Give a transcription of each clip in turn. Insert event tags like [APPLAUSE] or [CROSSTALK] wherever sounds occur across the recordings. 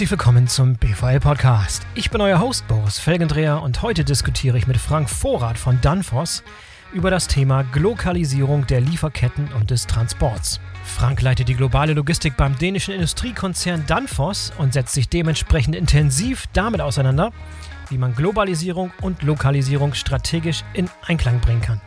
Herzlich willkommen zum BVL Podcast. Ich bin euer Host Boris Felgendreher und heute diskutiere ich mit Frank Vorrat von Danfoss über das Thema Glokalisierung der Lieferketten und des Transports. Frank leitet die globale Logistik beim dänischen Industriekonzern Danfoss und setzt sich dementsprechend intensiv damit auseinander, wie man Globalisierung und Lokalisierung strategisch in Einklang bringen kann.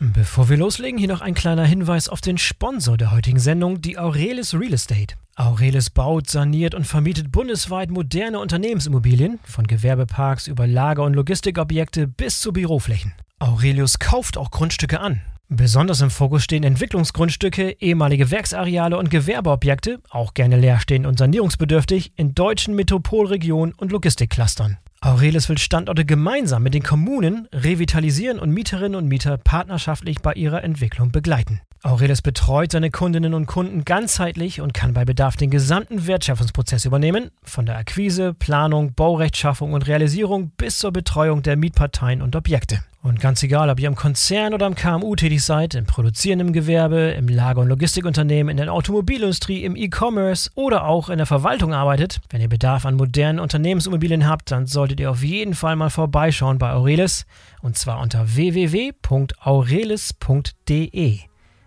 Bevor wir loslegen, hier noch ein kleiner Hinweis auf den Sponsor der heutigen Sendung, die Aurelis Real Estate. Aurelis baut, saniert und vermietet bundesweit moderne Unternehmensimmobilien, von Gewerbeparks über Lager- und Logistikobjekte bis zu Büroflächen. Aurelius kauft auch Grundstücke an. Besonders im Fokus stehen Entwicklungsgrundstücke, ehemalige Werksareale und Gewerbeobjekte, auch gerne leerstehend und sanierungsbedürftig, in deutschen Metropolregionen und Logistikclustern. Aurelis will Standorte gemeinsam mit den Kommunen revitalisieren und Mieterinnen und Mieter partnerschaftlich bei ihrer Entwicklung begleiten. Aurelis betreut seine Kundinnen und Kunden ganzheitlich und kann bei Bedarf den gesamten Wertschöpfungsprozess übernehmen, von der Akquise, Planung, Baurechtschaffung und Realisierung bis zur Betreuung der Mietparteien und Objekte. Und ganz egal, ob ihr im Konzern oder im KMU tätig seid, im produzierenden Gewerbe, im Lager- und Logistikunternehmen, in der Automobilindustrie, im E-Commerce oder auch in der Verwaltung arbeitet, wenn ihr Bedarf an modernen Unternehmensimmobilien habt, dann solltet ihr auf jeden Fall mal vorbeischauen bei Aurelis und zwar unter www.aurelis.de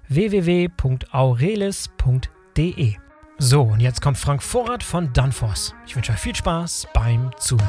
www.aurelis.de. So, und jetzt kommt Frank Vorrat von Danfoss. Ich wünsche euch viel Spaß beim Zuhören.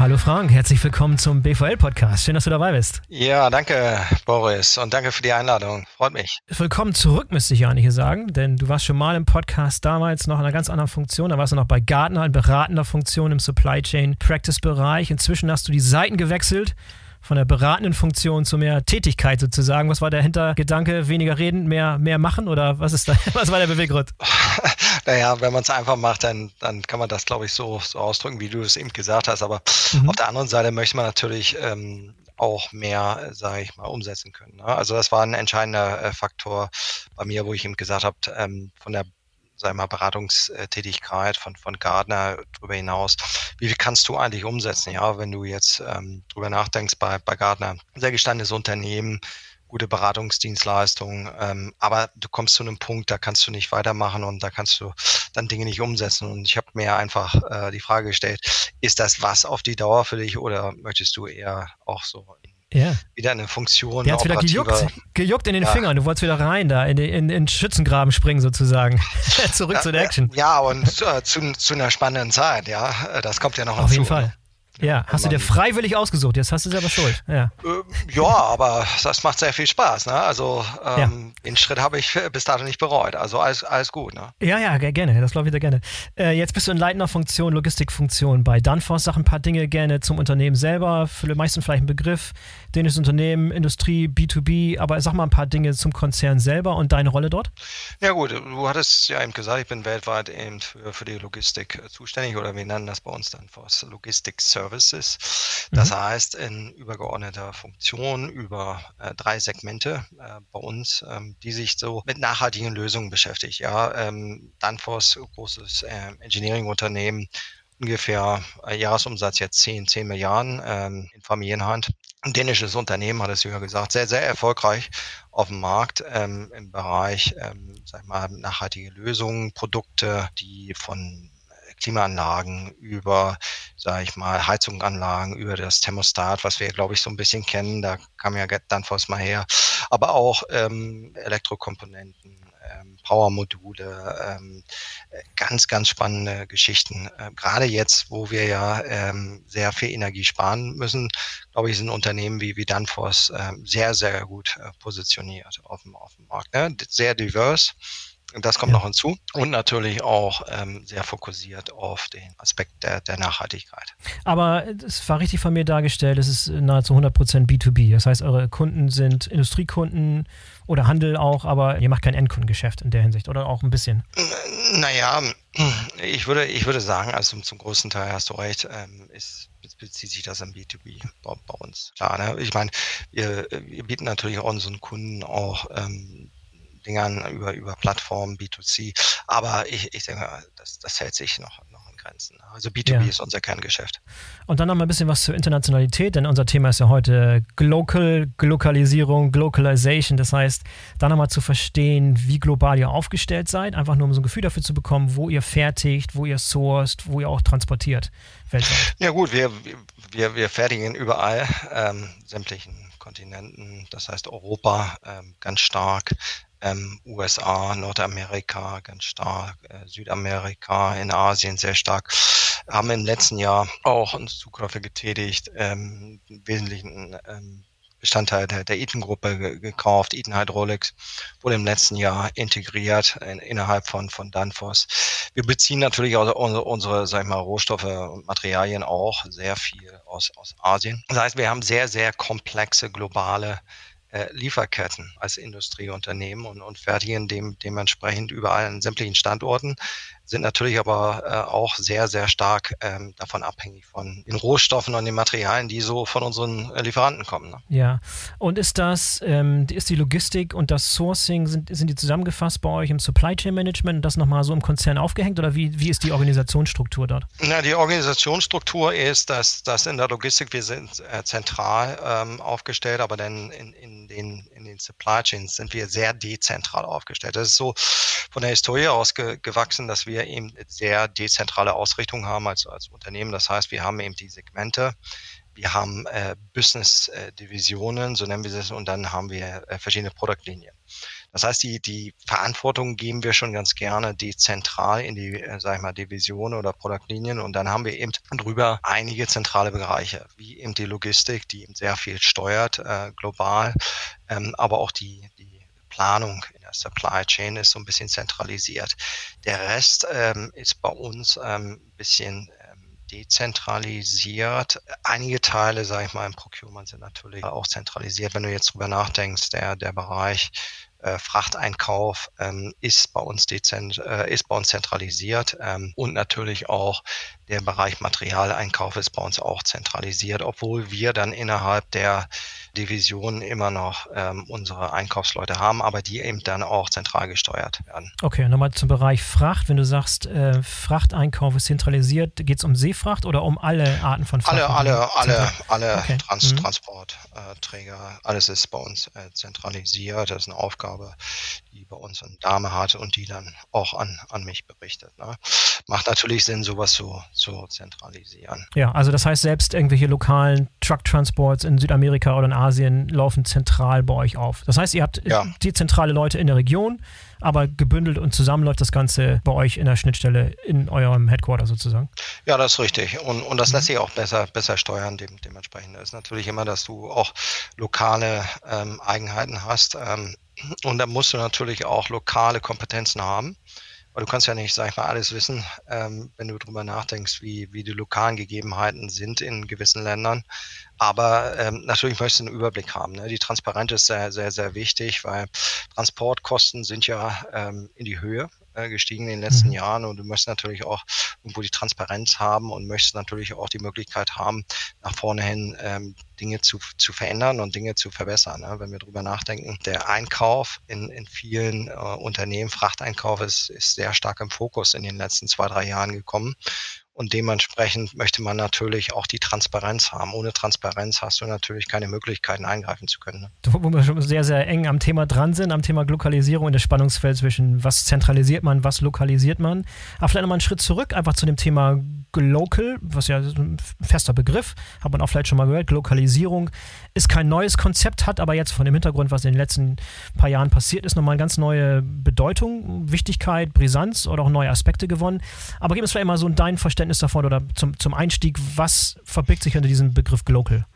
Hallo Frank, herzlich willkommen zum BVL-Podcast. Schön, dass du dabei bist. Ja, danke Boris und danke für die Einladung. Freut mich. Willkommen zurück, müsste ich ja eigentlich sagen, denn du warst schon mal im Podcast damals noch in einer ganz anderen Funktion. Da warst du noch bei Gartner in beratender Funktion im Supply Chain Practice Bereich. Inzwischen hast du die Seiten gewechselt von der beratenden Funktion zu mehr Tätigkeit sozusagen. Was war der Hintergedanke? Weniger reden, mehr, mehr machen oder was ist da, [LAUGHS] was war der Beweggrund? [LAUGHS] naja, wenn man es einfach macht, dann, dann kann man das, glaube ich, so, so ausdrücken, wie du es eben gesagt hast. Aber mhm. auf der anderen Seite möchte man natürlich ähm, auch mehr, sage ich mal, umsetzen können. Ne? Also das war ein entscheidender äh, Faktor bei mir, wo ich ihm gesagt habe, ähm, von der mal, Beratungstätigkeit von, von Gardner darüber hinaus. Wie viel kannst du eigentlich umsetzen, ja, wenn du jetzt ähm, drüber nachdenkst bei, bei Gardner? Sehr gestandenes Unternehmen, gute Beratungsdienstleistungen, ähm, aber du kommst zu einem Punkt, da kannst du nicht weitermachen und da kannst du dann Dinge nicht umsetzen. Und ich habe mir einfach äh, die Frage gestellt, ist das was auf die Dauer für dich oder möchtest du eher auch so ja. wieder eine Funktion. Der hat wieder gejuckt, gejuckt in den ja. Fingern. Du wolltest wieder rein da, in, in, in Schützengraben springen sozusagen. [LAUGHS] Zurück ja, zu der Action. Ja, und äh, zu, zu einer spannenden Zeit, ja. Das kommt ja noch Auf jeden Fall. Ja, hast du dir freiwillig ausgesucht, jetzt hast du selber schuld. Ja, äh, ja aber das macht sehr viel Spaß. Ne? Also ähm, ja. den Schritt habe ich bis dato nicht bereut. Also alles, alles gut. Ne? Ja, ja, gerne. Das glaube ich dir gerne. Äh, jetzt bist du in leitender Funktion, Logistikfunktion bei Danfoss. Sag ein paar Dinge gerne zum Unternehmen selber. Für die meisten vielleicht ein Begriff. Dänisches Unternehmen, Industrie, B2B. Aber sag mal ein paar Dinge zum Konzern selber und deine Rolle dort. Ja gut, du hattest ja eben gesagt, ich bin weltweit eben für, für die Logistik zuständig oder wir nennen das bei uns Danfoss Logistik Service. Services. Das mhm. heißt, in übergeordneter Funktion über äh, drei Segmente äh, bei uns, ähm, die sich so mit nachhaltigen Lösungen beschäftigt. Ja, ähm, Danfoss, großes äh, Engineering-Unternehmen, ungefähr äh, Jahresumsatz jetzt 10, 10 Milliarden ähm, in Familienhand. Ein dänisches Unternehmen, hat es ja gesagt, sehr, sehr erfolgreich auf dem Markt ähm, im Bereich, ähm, sag mal, nachhaltige Lösungen, Produkte, die von Klimaanlagen, über, sage ich mal, Heizunganlagen, über das Thermostat, was wir, glaube ich, so ein bisschen kennen. Da kam ja Danfoss mal her. Aber auch ähm, Elektrokomponenten, ähm, Powermodule, ähm, ganz, ganz spannende Geschichten. Äh, Gerade jetzt, wo wir ja ähm, sehr viel Energie sparen müssen, glaube ich, sind Unternehmen wie, wie Danfoss ähm, sehr, sehr gut äh, positioniert auf dem, auf dem Markt. Ne? Sehr divers das kommt ja. noch hinzu. Und natürlich auch ähm, sehr fokussiert auf den Aspekt der, der Nachhaltigkeit. Aber es war richtig von mir dargestellt, es ist nahezu 100% B2B. Das heißt, eure Kunden sind Industriekunden oder Handel auch, aber ihr macht kein Endkundengeschäft in der Hinsicht oder auch ein bisschen? Naja, ich würde, ich würde sagen, also zum, großen Teil hast du recht, ähm, ist bezieht sich das am B2B bei, bei uns. Klar, ne? Ich meine, wir, wir bieten natürlich auch unseren Kunden auch ähm, Dingern über, über Plattformen, B2C. Aber ich, ich denke, das, das hält sich noch, noch in Grenzen. Also B2B ja. ist unser Kerngeschäft. Und dann noch mal ein bisschen was zur Internationalität, denn unser Thema ist ja heute Global, Glokalisierung, Globalization. Das heißt, da nochmal zu verstehen, wie global ihr aufgestellt seid, einfach nur um so ein Gefühl dafür zu bekommen, wo ihr fertigt, wo ihr sourced, wo ihr auch transportiert weltweit. Ja gut, wir, wir, wir fertigen überall ähm, sämtlichen Kontinenten, das heißt Europa ähm, ganz stark, ähm, USA, Nordamerika ganz stark, äh, Südamerika, in Asien sehr stark, haben im letzten Jahr auch uns Zukäufe getätigt, ähm, Wesentlichen ähm, Bestandteil der, der Eaton-Gruppe ge gekauft. Eaton Hydraulics wurde im letzten Jahr integriert in, innerhalb von, von Danfoss. Wir beziehen natürlich auch unsere, unsere sag ich mal, Rohstoffe und Materialien auch sehr viel aus, aus Asien. Das heißt, wir haben sehr, sehr komplexe globale äh, Lieferketten als Industrieunternehmen und, und fertigen dem, dementsprechend überall an sämtlichen Standorten, sind natürlich aber äh, auch sehr, sehr stark ähm, davon abhängig von den Rohstoffen und den Materialien, die so von unseren äh, Lieferanten kommen. Ne? Ja, und ist das, ähm, ist die Logistik und das Sourcing, sind, sind die zusammengefasst bei euch im Supply Chain Management und das nochmal so im Konzern aufgehängt oder wie, wie ist die Organisationsstruktur dort? Na, die Organisationsstruktur ist, dass, dass in der Logistik wir sind äh, zentral ähm, aufgestellt, aber dann in, in, den, in den Supply Chains sind wir sehr dezentral aufgestellt. Das ist so von der Historie aus ge gewachsen, dass wir eben sehr dezentrale Ausrichtung haben als, als Unternehmen. Das heißt, wir haben eben die Segmente, wir haben äh, Business-Divisionen, so nennen wir es, und dann haben wir äh, verschiedene Produktlinien. Das heißt, die, die Verantwortung geben wir schon ganz gerne dezentral in die, äh, sag ich mal, Divisionen oder Produktlinien und dann haben wir eben drüber einige zentrale Bereiche, wie eben die Logistik, die eben sehr viel steuert, äh, global, ähm, aber auch die, die Planung Supply Chain ist so ein bisschen zentralisiert. Der Rest ähm, ist bei uns ähm, ein bisschen ähm, dezentralisiert. Einige Teile, sage ich mal, im Procurement sind natürlich auch zentralisiert. Wenn du jetzt drüber nachdenkst, der, der Bereich äh, Frachteinkauf ähm, ist bei uns dezent, äh, ist bei uns zentralisiert ähm, und natürlich auch der Bereich Materialeinkauf ist bei uns auch zentralisiert, obwohl wir dann innerhalb der Divisionen immer noch ähm, unsere Einkaufsleute haben, aber die eben dann auch zentral gesteuert werden. Okay, nochmal zum Bereich Fracht. Wenn du sagst, äh, Frachteinkauf ist zentralisiert, geht es um Seefracht oder um alle Arten von Fracht? Alle, alle, alle, alle okay. Trans mhm. Transportträger, alles ist bei uns äh, zentralisiert. Das ist eine Aufgabe, die bei uns eine Dame hat und die dann auch an, an mich berichtet. Ne? Macht natürlich Sinn, sowas zu, zu zentralisieren. Ja, also das heißt, selbst irgendwelche lokalen Truck-Transports in Südamerika oder in Asien laufen zentral bei euch auf. Das heißt, ihr habt ja. zentrale Leute in der Region, aber gebündelt und zusammen läuft das Ganze bei euch in der Schnittstelle in eurem Headquarter sozusagen. Ja, das ist richtig. Und, und das mhm. lässt sich auch besser, besser steuern dem, dementsprechend. Ist natürlich immer, dass du auch lokale ähm, Eigenheiten hast. Ähm, und da musst du natürlich auch lokale Kompetenzen haben. Weil du kannst ja nicht, sag ich mal, alles wissen, ähm, wenn du drüber nachdenkst, wie, wie die lokalen Gegebenheiten sind in gewissen Ländern. Aber ähm, natürlich möchtest du einen Überblick haben. Ne? Die Transparenz ist sehr, sehr, sehr wichtig, weil Transportkosten sind ja ähm, in die Höhe gestiegen in den letzten mhm. Jahren und du möchtest natürlich auch irgendwo die Transparenz haben und möchtest natürlich auch die Möglichkeit haben, nach vorne hin ähm, Dinge zu, zu verändern und Dinge zu verbessern. Ne? Wenn wir drüber nachdenken, der Einkauf in, in vielen äh, Unternehmen, Frachteinkauf ist, ist sehr stark im Fokus in den letzten zwei, drei Jahren gekommen. Und dementsprechend möchte man natürlich auch die Transparenz haben. Ohne Transparenz hast du natürlich keine Möglichkeiten, eingreifen zu können. Ne? Wo wir schon sehr, sehr eng am Thema dran sind, am Thema Lokalisierung in das Spannungsfeld zwischen was zentralisiert man, was lokalisiert man. Aber vielleicht nochmal einen Schritt zurück, einfach zu dem Thema Local, was ja ein fester Begriff, hat man auch vielleicht schon mal gehört. Lokalisierung ist kein neues Konzept, hat aber jetzt von dem Hintergrund, was in den letzten paar Jahren passiert ist, nochmal eine ganz neue Bedeutung, Wichtigkeit, Brisanz oder auch neue Aspekte gewonnen. Aber gib uns vielleicht mal so dein Verständnis davon oder zum, zum Einstieg, was verbirgt sich hinter diesem Begriff Global?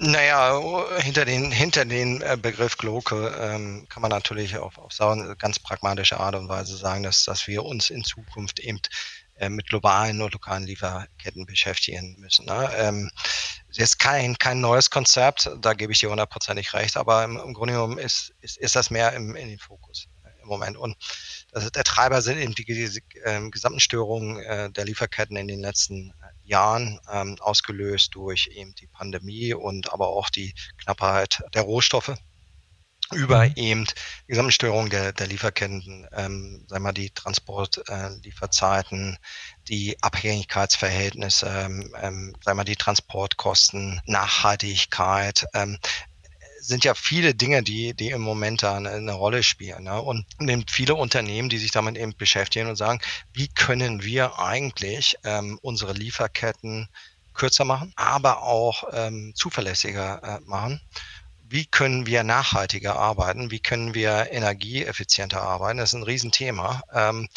Naja, hinter den, hinter den äh, Begriff Gloke ähm, kann man natürlich auf, auf ganz pragmatische Art und Weise sagen, dass, dass wir uns in Zukunft eben äh, mit globalen und lokalen Lieferketten beschäftigen müssen. Ne? Ähm, ist kein, kein neues Konzept, da gebe ich dir hundertprozentig recht, aber im, im Grunde genommen ist, ist, ist das mehr im, in den Fokus im Moment. Und das, der Treiber sind eben die, die äh, gesamten Störungen äh, der Lieferketten in den letzten äh, Jahren, ähm, ausgelöst durch eben die Pandemie und aber auch die Knappheit der Rohstoffe über mhm. eben die Gesamtstörung der, der Lieferketten, ähm, sagen wir die Transportlieferzeiten, äh, die Abhängigkeitsverhältnisse, ähm, ähm, sagen wir die Transportkosten, Nachhaltigkeit, ähm, sind ja viele Dinge, die, die im Moment da eine, eine Rolle spielen. Ne? Und nimmt viele Unternehmen, die sich damit eben beschäftigen und sagen, wie können wir eigentlich ähm, unsere Lieferketten kürzer machen, aber auch ähm, zuverlässiger äh, machen wie können wir nachhaltiger arbeiten, wie können wir energieeffizienter arbeiten. Das ist ein Riesenthema. Ähm,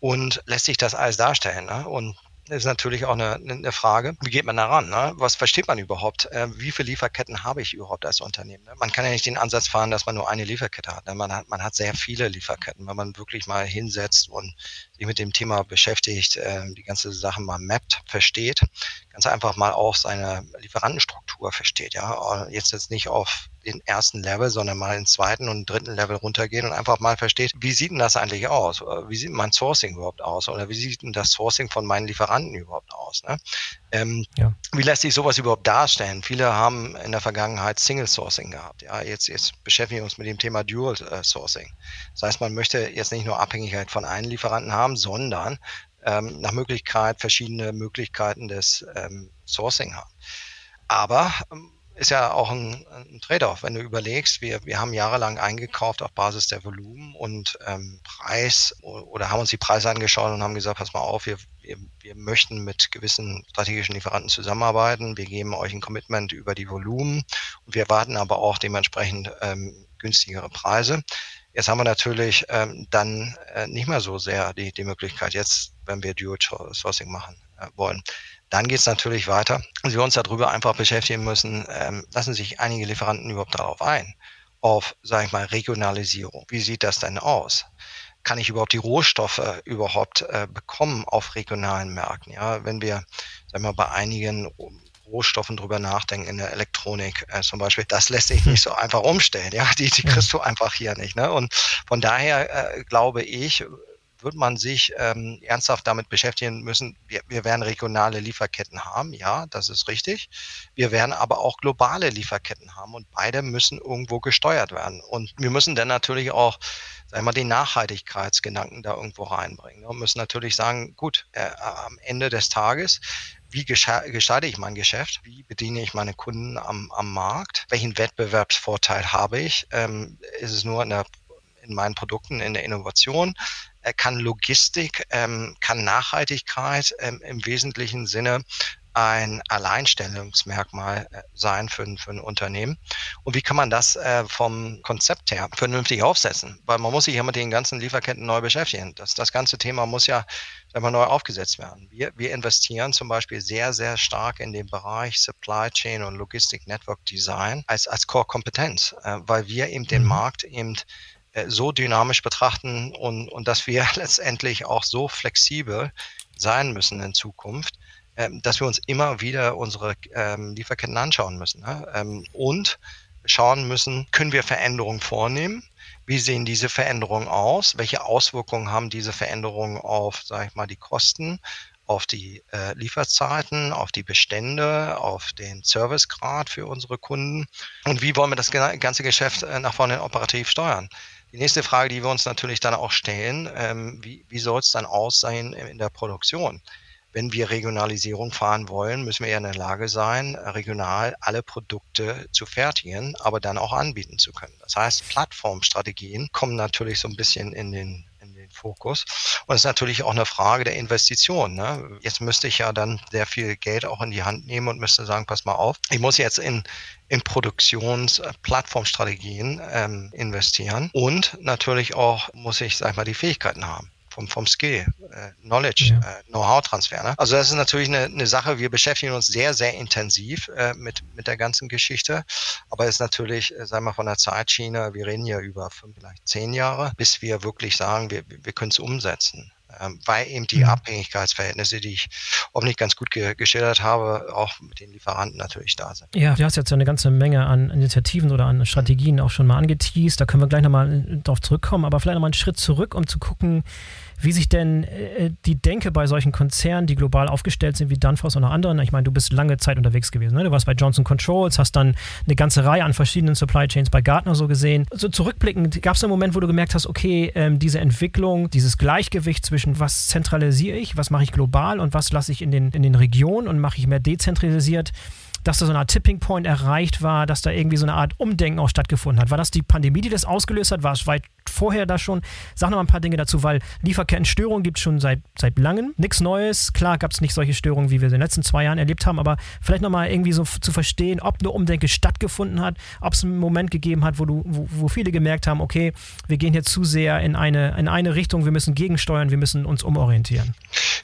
und lässt sich das alles darstellen. Ne? Und ist natürlich auch eine, eine Frage, wie geht man daran? Ne? Was versteht man überhaupt? Äh, wie viele Lieferketten habe ich überhaupt als Unternehmen? Ne? Man kann ja nicht den Ansatz fahren, dass man nur eine Lieferkette hat. Ne? Man hat. Man hat sehr viele Lieferketten. Wenn man wirklich mal hinsetzt und sich mit dem Thema beschäftigt, äh, die ganze Sache mal mappt, versteht, ganz einfach mal auch seine Lieferantenstruktur versteht. Ja, jetzt jetzt nicht auf den ersten Level, sondern mal ins zweiten und dritten Level runtergehen und einfach mal versteht, wie sieht denn das eigentlich aus? Wie sieht mein Sourcing überhaupt aus? Oder wie sieht denn das Sourcing von meinen Lieferanten überhaupt aus? Ne? Ähm, ja. Wie lässt sich sowas überhaupt darstellen? Viele haben in der Vergangenheit Single Sourcing gehabt. Ja, jetzt, jetzt beschäftigen wir uns mit dem Thema Dual äh, Sourcing. Das heißt, man möchte jetzt nicht nur Abhängigkeit von einem Lieferanten haben, sondern ähm, nach Möglichkeit verschiedene Möglichkeiten des ähm, Sourcing haben. Aber ähm, ist ja auch ein, ein Trade-off, wenn du überlegst, wir, wir haben jahrelang eingekauft auf Basis der Volumen und ähm, Preis oder haben uns die Preise angeschaut und haben gesagt, pass mal auf, wir, wir, wir möchten mit gewissen strategischen Lieferanten zusammenarbeiten, wir geben euch ein Commitment über die Volumen und wir erwarten aber auch dementsprechend ähm, günstigere Preise. Jetzt haben wir natürlich ähm, dann äh, nicht mehr so sehr die, die Möglichkeit, jetzt, wenn wir Dual Sourcing machen äh, wollen. Dann geht es natürlich weiter. dass wir uns darüber einfach beschäftigen müssen, ähm, lassen sich einige Lieferanten überhaupt darauf ein, auf, sage ich mal, Regionalisierung. Wie sieht das denn aus? Kann ich überhaupt die Rohstoffe überhaupt äh, bekommen auf regionalen Märkten? Ja, wenn wir, sagen wir, bei einigen Rohstoffen drüber nachdenken, in der Elektronik äh, zum Beispiel, das lässt sich nicht [LAUGHS] so einfach umstellen. Ja, die, die kriegst du einfach hier nicht. Ne? Und von daher äh, glaube ich, wird man sich ähm, ernsthaft damit beschäftigen müssen. Wir, wir werden regionale Lieferketten haben, ja, das ist richtig. Wir werden aber auch globale Lieferketten haben und beide müssen irgendwo gesteuert werden. Und wir müssen dann natürlich auch wir, den Nachhaltigkeitsgedanken da irgendwo reinbringen. Wir müssen natürlich sagen, gut, äh, am Ende des Tages wie gestalte ich mein Geschäft? Wie bediene ich meine Kunden am, am Markt? Welchen Wettbewerbsvorteil habe ich? Ähm, ist es nur in, der, in meinen Produkten, in der Innovation? Kann Logistik, ähm, kann Nachhaltigkeit ähm, im wesentlichen Sinne ein Alleinstellungsmerkmal äh, sein für, für ein Unternehmen. Und wie kann man das äh, vom Konzept her vernünftig aufsetzen? Weil man muss sich ja mit den ganzen Lieferketten neu beschäftigen. Das, das ganze Thema muss ja immer neu aufgesetzt werden. Wir, wir investieren zum Beispiel sehr, sehr stark in den Bereich Supply Chain und Logistic Network Design als, als Core-Kompetenz, äh, weil wir eben den mhm. Markt eben so dynamisch betrachten und, und dass wir [LAUGHS] letztendlich auch so flexibel sein müssen in Zukunft, ähm, dass wir uns immer wieder unsere ähm, Lieferketten anschauen müssen ne? ähm, und schauen müssen, können wir Veränderungen vornehmen? Wie sehen diese Veränderungen aus? Welche Auswirkungen haben diese Veränderungen auf, sage ich mal, die Kosten, auf die äh, Lieferzeiten, auf die Bestände, auf den Servicegrad für unsere Kunden? Und wie wollen wir das ganze Geschäft äh, nach vorne operativ steuern? Die nächste Frage, die wir uns natürlich dann auch stellen, ähm, wie, wie soll es dann aussehen in der Produktion? Wenn wir Regionalisierung fahren wollen, müssen wir ja in der Lage sein, regional alle Produkte zu fertigen, aber dann auch anbieten zu können. Das heißt, Plattformstrategien kommen natürlich so ein bisschen in den Fokus. Und es ist natürlich auch eine Frage der Investition. Ne? Jetzt müsste ich ja dann sehr viel Geld auch in die Hand nehmen und müsste sagen, pass mal auf, ich muss jetzt in, in Produktionsplattformstrategien ähm, investieren und natürlich auch muss ich, sag ich mal, die Fähigkeiten haben vom, vom Skill, äh, Knowledge, ja. äh, Know-how-Transfer. Ne? Also das ist natürlich eine, eine Sache, wir beschäftigen uns sehr, sehr intensiv äh, mit, mit der ganzen Geschichte. Aber es ist natürlich, äh, sagen wir von der Zeitschiene, wir reden ja über fünf, vielleicht zehn Jahre, bis wir wirklich sagen, wir, wir können es umsetzen ähm, weil eben die mhm. Abhängigkeitsverhältnisse, die ich hoffentlich ganz gut ge geschildert habe, auch mit den Lieferanten natürlich da sind. Ja, du hast jetzt eine ganze Menge an Initiativen oder an Strategien auch schon mal angeteased. Da können wir gleich nochmal drauf zurückkommen, aber vielleicht nochmal einen Schritt zurück, um zu gucken, wie sich denn äh, die Denke bei solchen Konzernen, die global aufgestellt sind, wie Danfoss und auch anderen, ich meine, du bist lange Zeit unterwegs gewesen. Ne? Du warst bei Johnson Controls, hast dann eine ganze Reihe an verschiedenen Supply Chains bei Gartner so gesehen. So zurückblickend, gab es einen Moment, wo du gemerkt hast, okay, ähm, diese Entwicklung, dieses Gleichgewicht zwischen was zentralisiere ich, was mache ich global und was lasse ich in den, in den Regionen und mache ich mehr dezentralisiert, dass da so eine Art Tipping Point erreicht war, dass da irgendwie so eine Art Umdenken auch stattgefunden hat. War das die Pandemie, die das ausgelöst hat? War es weit vorher da schon? Sag noch ein paar Dinge dazu, weil Lieferkettenstörungen gibt es schon seit, seit langem. Nichts Neues. Klar gab es nicht solche Störungen, wie wir in den letzten zwei Jahren erlebt haben, aber vielleicht noch mal irgendwie so zu verstehen, ob eine Umdenke stattgefunden hat, ob es einen Moment gegeben hat, wo, du, wo, wo viele gemerkt haben, okay, wir gehen hier zu sehr in eine, in eine Richtung, wir müssen gegensteuern, wir müssen uns umorientieren.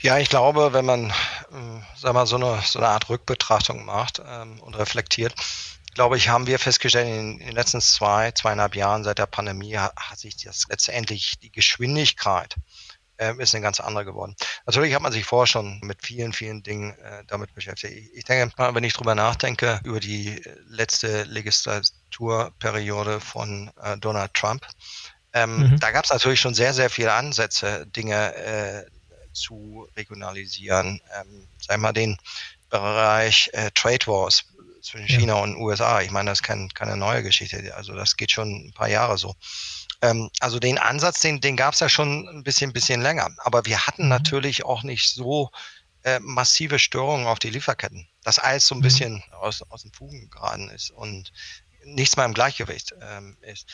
Ja, ich glaube, wenn man, äh, sag mal, so eine, so eine Art Rückbetrachtung macht ähm, und reflektiert, glaube ich, haben wir festgestellt, in, in, den letzten zwei, zweieinhalb Jahren seit der Pandemie hat, hat sich das letztendlich die Geschwindigkeit äh, ist eine ganz andere geworden. Natürlich hat man sich vorher schon mit vielen, vielen Dingen äh, damit beschäftigt. Ich, ich denke, wenn ich drüber nachdenke, über die letzte Legislaturperiode von äh, Donald Trump, ähm, mhm. da gab es natürlich schon sehr, sehr viele Ansätze, Dinge äh, zu regionalisieren. Ähm, sagen wir mal den Bereich äh, Trade Wars zwischen China ja. und USA. Ich meine, das ist kein, keine neue Geschichte. Also das geht schon ein paar Jahre so. Ähm, also den Ansatz, den, den gab es ja schon ein bisschen, bisschen länger. Aber wir hatten mhm. natürlich auch nicht so äh, massive Störungen auf die Lieferketten. Das alles so ein mhm. bisschen aus, aus dem Fugen geraten ist und nichts mehr im Gleichgewicht ähm, ist.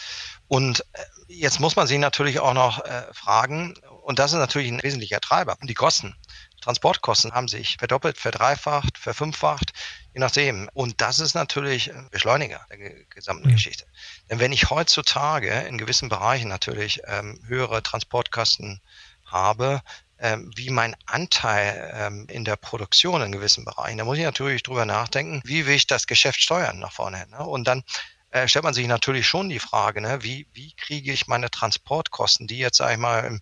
Und äh, jetzt muss man sich natürlich auch noch äh, fragen, und das ist natürlich ein wesentlicher Treiber, die Kosten. Transportkosten haben sich verdoppelt, verdreifacht, verfünffacht, je nachdem. Und das ist natürlich ein Beschleuniger der gesamten mhm. Geschichte. Denn wenn ich heutzutage in gewissen Bereichen natürlich ähm, höhere Transportkosten habe, ähm, wie mein Anteil ähm, in der Produktion in gewissen Bereichen, da muss ich natürlich drüber nachdenken, wie will ich das Geschäft steuern nach vorne hin. Ne? Und dann äh, stellt man sich natürlich schon die Frage, ne, wie, wie kriege ich meine Transportkosten, die jetzt, sage ich mal, im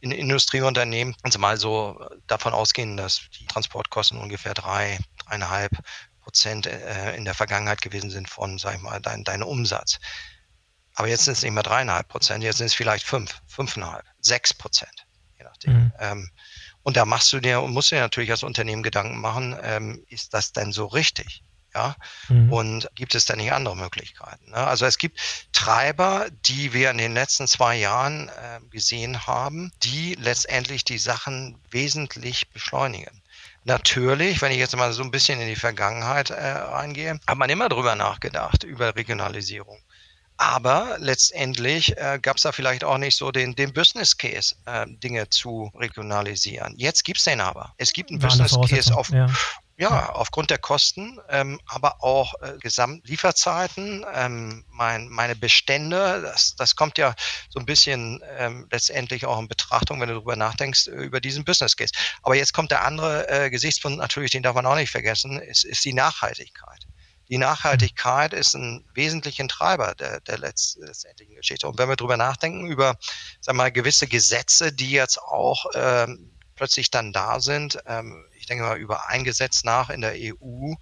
in Industrieunternehmen also mal so davon ausgehen, dass die Transportkosten ungefähr drei, dreieinhalb Prozent äh, in der Vergangenheit gewesen sind von, sag ich mal, dein, deinem Umsatz. Aber jetzt sind es nicht mehr dreieinhalb Prozent, jetzt sind es vielleicht fünf, fünfeinhalb, sechs Prozent, je nachdem. Mhm. Ähm, und da machst du dir und musst dir natürlich als Unternehmen Gedanken machen, ähm, ist das denn so richtig? Ja, mhm. und gibt es da nicht andere Möglichkeiten? Ne? Also es gibt Treiber, die wir in den letzten zwei Jahren äh, gesehen haben, die letztendlich die Sachen wesentlich beschleunigen. Natürlich, wenn ich jetzt mal so ein bisschen in die Vergangenheit äh, reingehe, hat man immer drüber nachgedacht, über Regionalisierung. Aber letztendlich äh, gab es da vielleicht auch nicht so den, den Business Case, äh, Dinge zu regionalisieren. Jetzt gibt es den aber. Es gibt einen Business Case auf, ja. Ja, aufgrund der Kosten, ähm, aber auch äh, Gesamtlieferzeiten, ähm, mein, meine Bestände, das, das kommt ja so ein bisschen ähm, letztendlich auch in Betrachtung, wenn du darüber nachdenkst, äh, über diesen Business Case. Aber jetzt kommt der andere äh, Gesichtspunkt, natürlich, den darf man auch nicht vergessen, ist, ist die Nachhaltigkeit. Die Nachhaltigkeit ist ein wesentlicher Treiber der, der letztendlichen Geschichte. Und wenn wir darüber nachdenken, über sag mal, gewisse Gesetze, die jetzt auch ähm, plötzlich dann da sind, ähm, denke mal, über ein Gesetz nach in der EU,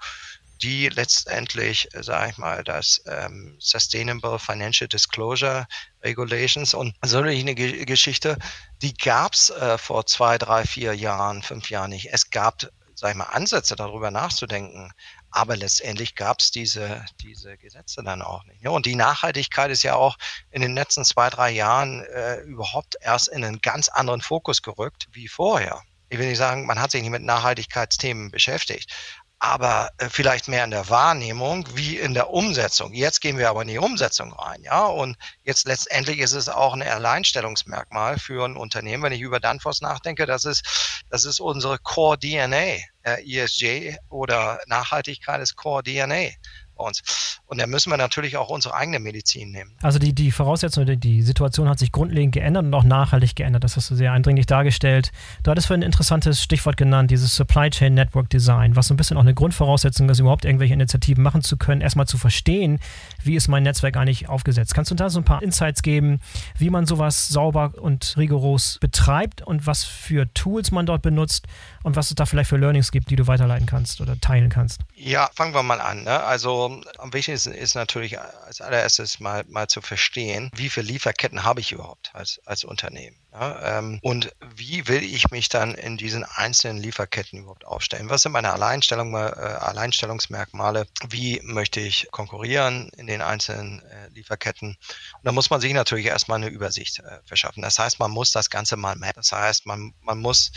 die letztendlich, äh, sage ich mal, das ähm, Sustainable Financial Disclosure Regulations und so eine Geschichte, die gab es äh, vor zwei, drei, vier Jahren, fünf Jahren nicht. Es gab, sage ich mal, Ansätze darüber nachzudenken, aber letztendlich gab es diese, diese Gesetze dann auch nicht. Ja, und die Nachhaltigkeit ist ja auch in den letzten zwei, drei Jahren äh, überhaupt erst in einen ganz anderen Fokus gerückt wie vorher ich will nicht sagen, man hat sich nicht mit Nachhaltigkeitsthemen beschäftigt, aber äh, vielleicht mehr in der Wahrnehmung wie in der Umsetzung. Jetzt gehen wir aber in die Umsetzung rein, ja. Und jetzt letztendlich ist es auch ein Alleinstellungsmerkmal für ein Unternehmen. Wenn ich über Danfoss nachdenke, das ist, das ist unsere Core DNA. Äh, ESG oder Nachhaltigkeit ist Core DNA uns. Und da müssen wir natürlich auch unsere eigene Medizin nehmen. Also die, die Voraussetzung, die Situation hat sich grundlegend geändert und auch nachhaltig geändert. Das hast du sehr eindringlich dargestellt. Du hattest für ein interessantes Stichwort genannt, dieses Supply Chain Network Design, was so ein bisschen auch eine Grundvoraussetzung ist, überhaupt irgendwelche Initiativen machen zu können, erstmal zu verstehen, wie ist mein Netzwerk eigentlich aufgesetzt. Kannst du da so ein paar Insights geben, wie man sowas sauber und rigoros betreibt und was für Tools man dort benutzt und was es da vielleicht für Learnings gibt, die du weiterleiten kannst oder teilen kannst? Ja, fangen wir mal an. Ne? Also am wichtigsten ist natürlich als allererstes mal, mal zu verstehen, wie viele Lieferketten habe ich überhaupt als, als Unternehmen. Ja, ähm, und wie will ich mich dann in diesen einzelnen Lieferketten überhaupt aufstellen? Was sind meine Alleinstellung, äh, Alleinstellungsmerkmale? Wie möchte ich konkurrieren in den einzelnen äh, Lieferketten? Und da muss man sich natürlich erstmal eine Übersicht äh, verschaffen. Das heißt, man muss das Ganze mal mappen. Das heißt, man, man muss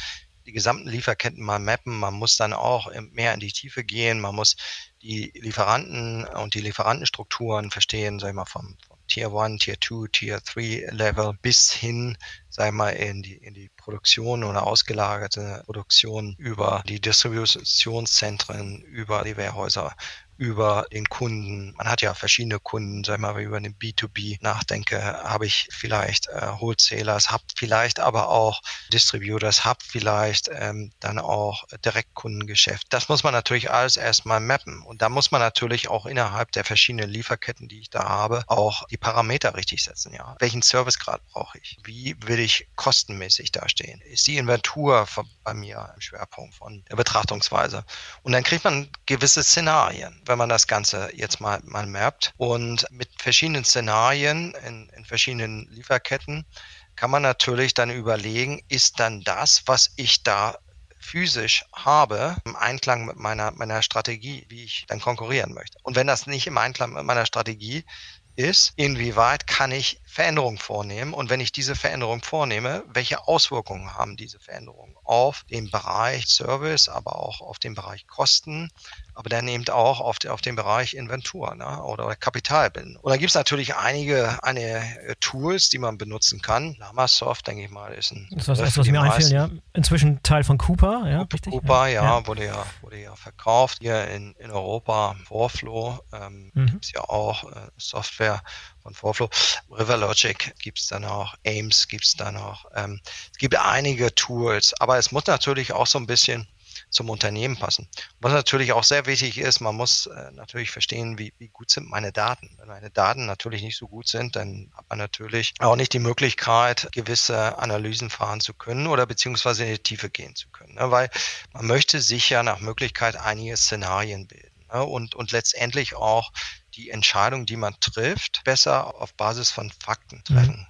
die gesamten Lieferketten mal mappen. Man muss dann auch mehr in die Tiefe gehen. Man muss die Lieferanten und die Lieferantenstrukturen verstehen, sag ich mal, vom, vom Tier 1, Tier 2, Tier 3 Level bis hin, sei mal, in die, in die Produktion oder ausgelagerte Produktion über die Distributionszentren, über die Wehrhäuser, über den Kunden. Man hat ja verschiedene Kunden, sag mal, über den B2B nachdenke, habe ich vielleicht äh, Wholesalers, habe vielleicht aber auch Distributors, habe vielleicht ähm, dann auch Direktkundengeschäft. Das muss man natürlich alles erstmal mappen. Und da muss man natürlich auch innerhalb der verschiedenen Lieferketten, die ich da habe, auch die Parameter richtig setzen. Ja, welchen Servicegrad brauche ich? Wie will ich kostenmäßig dastehen? Ist die Inventur bei mir im Schwerpunkt von der Betrachtungsweise? Und dann kriegt man gewisse Szenarien wenn man das Ganze jetzt mal, mal mappt. Und mit verschiedenen Szenarien in, in verschiedenen Lieferketten kann man natürlich dann überlegen, ist dann das, was ich da physisch habe, im Einklang mit meiner, meiner Strategie, wie ich dann konkurrieren möchte. Und wenn das nicht im Einklang mit meiner Strategie ist, inwieweit kann ich Veränderungen vornehmen und wenn ich diese Veränderung vornehme, welche Auswirkungen haben diese Veränderungen auf den Bereich Service, aber auch auf den Bereich Kosten, aber dann eben auch auf, auf den Bereich Inventur ne, oder Kapitalbildung. Und da gibt es natürlich einige, einige Tools, die man benutzen kann. Lamasoft, denke ich mal, ist ein. Das ist was, was mir einfällt, ja. Inzwischen Teil von Cooper, ja. Richtig? Cooper, ja, ja, Wurde, ja wurde ja verkauft. Hier in, in Europa, Vorflow, ähm, mhm. gibt es ja auch äh, Software von Vorflow. Riverlogic gibt es dann auch, Ames gibt es dann auch. Ähm, es gibt einige Tools, aber es muss natürlich auch so ein bisschen zum Unternehmen passen. Was natürlich auch sehr wichtig ist, man muss äh, natürlich verstehen, wie, wie gut sind meine Daten. Wenn meine Daten natürlich nicht so gut sind, dann hat man natürlich auch nicht die Möglichkeit, gewisse Analysen fahren zu können oder beziehungsweise in die Tiefe gehen zu können. Ne? Weil man möchte sich ja nach Möglichkeit einige Szenarien bilden ne? und, und letztendlich auch die Entscheidung, die man trifft, besser auf Basis von Fakten treffen?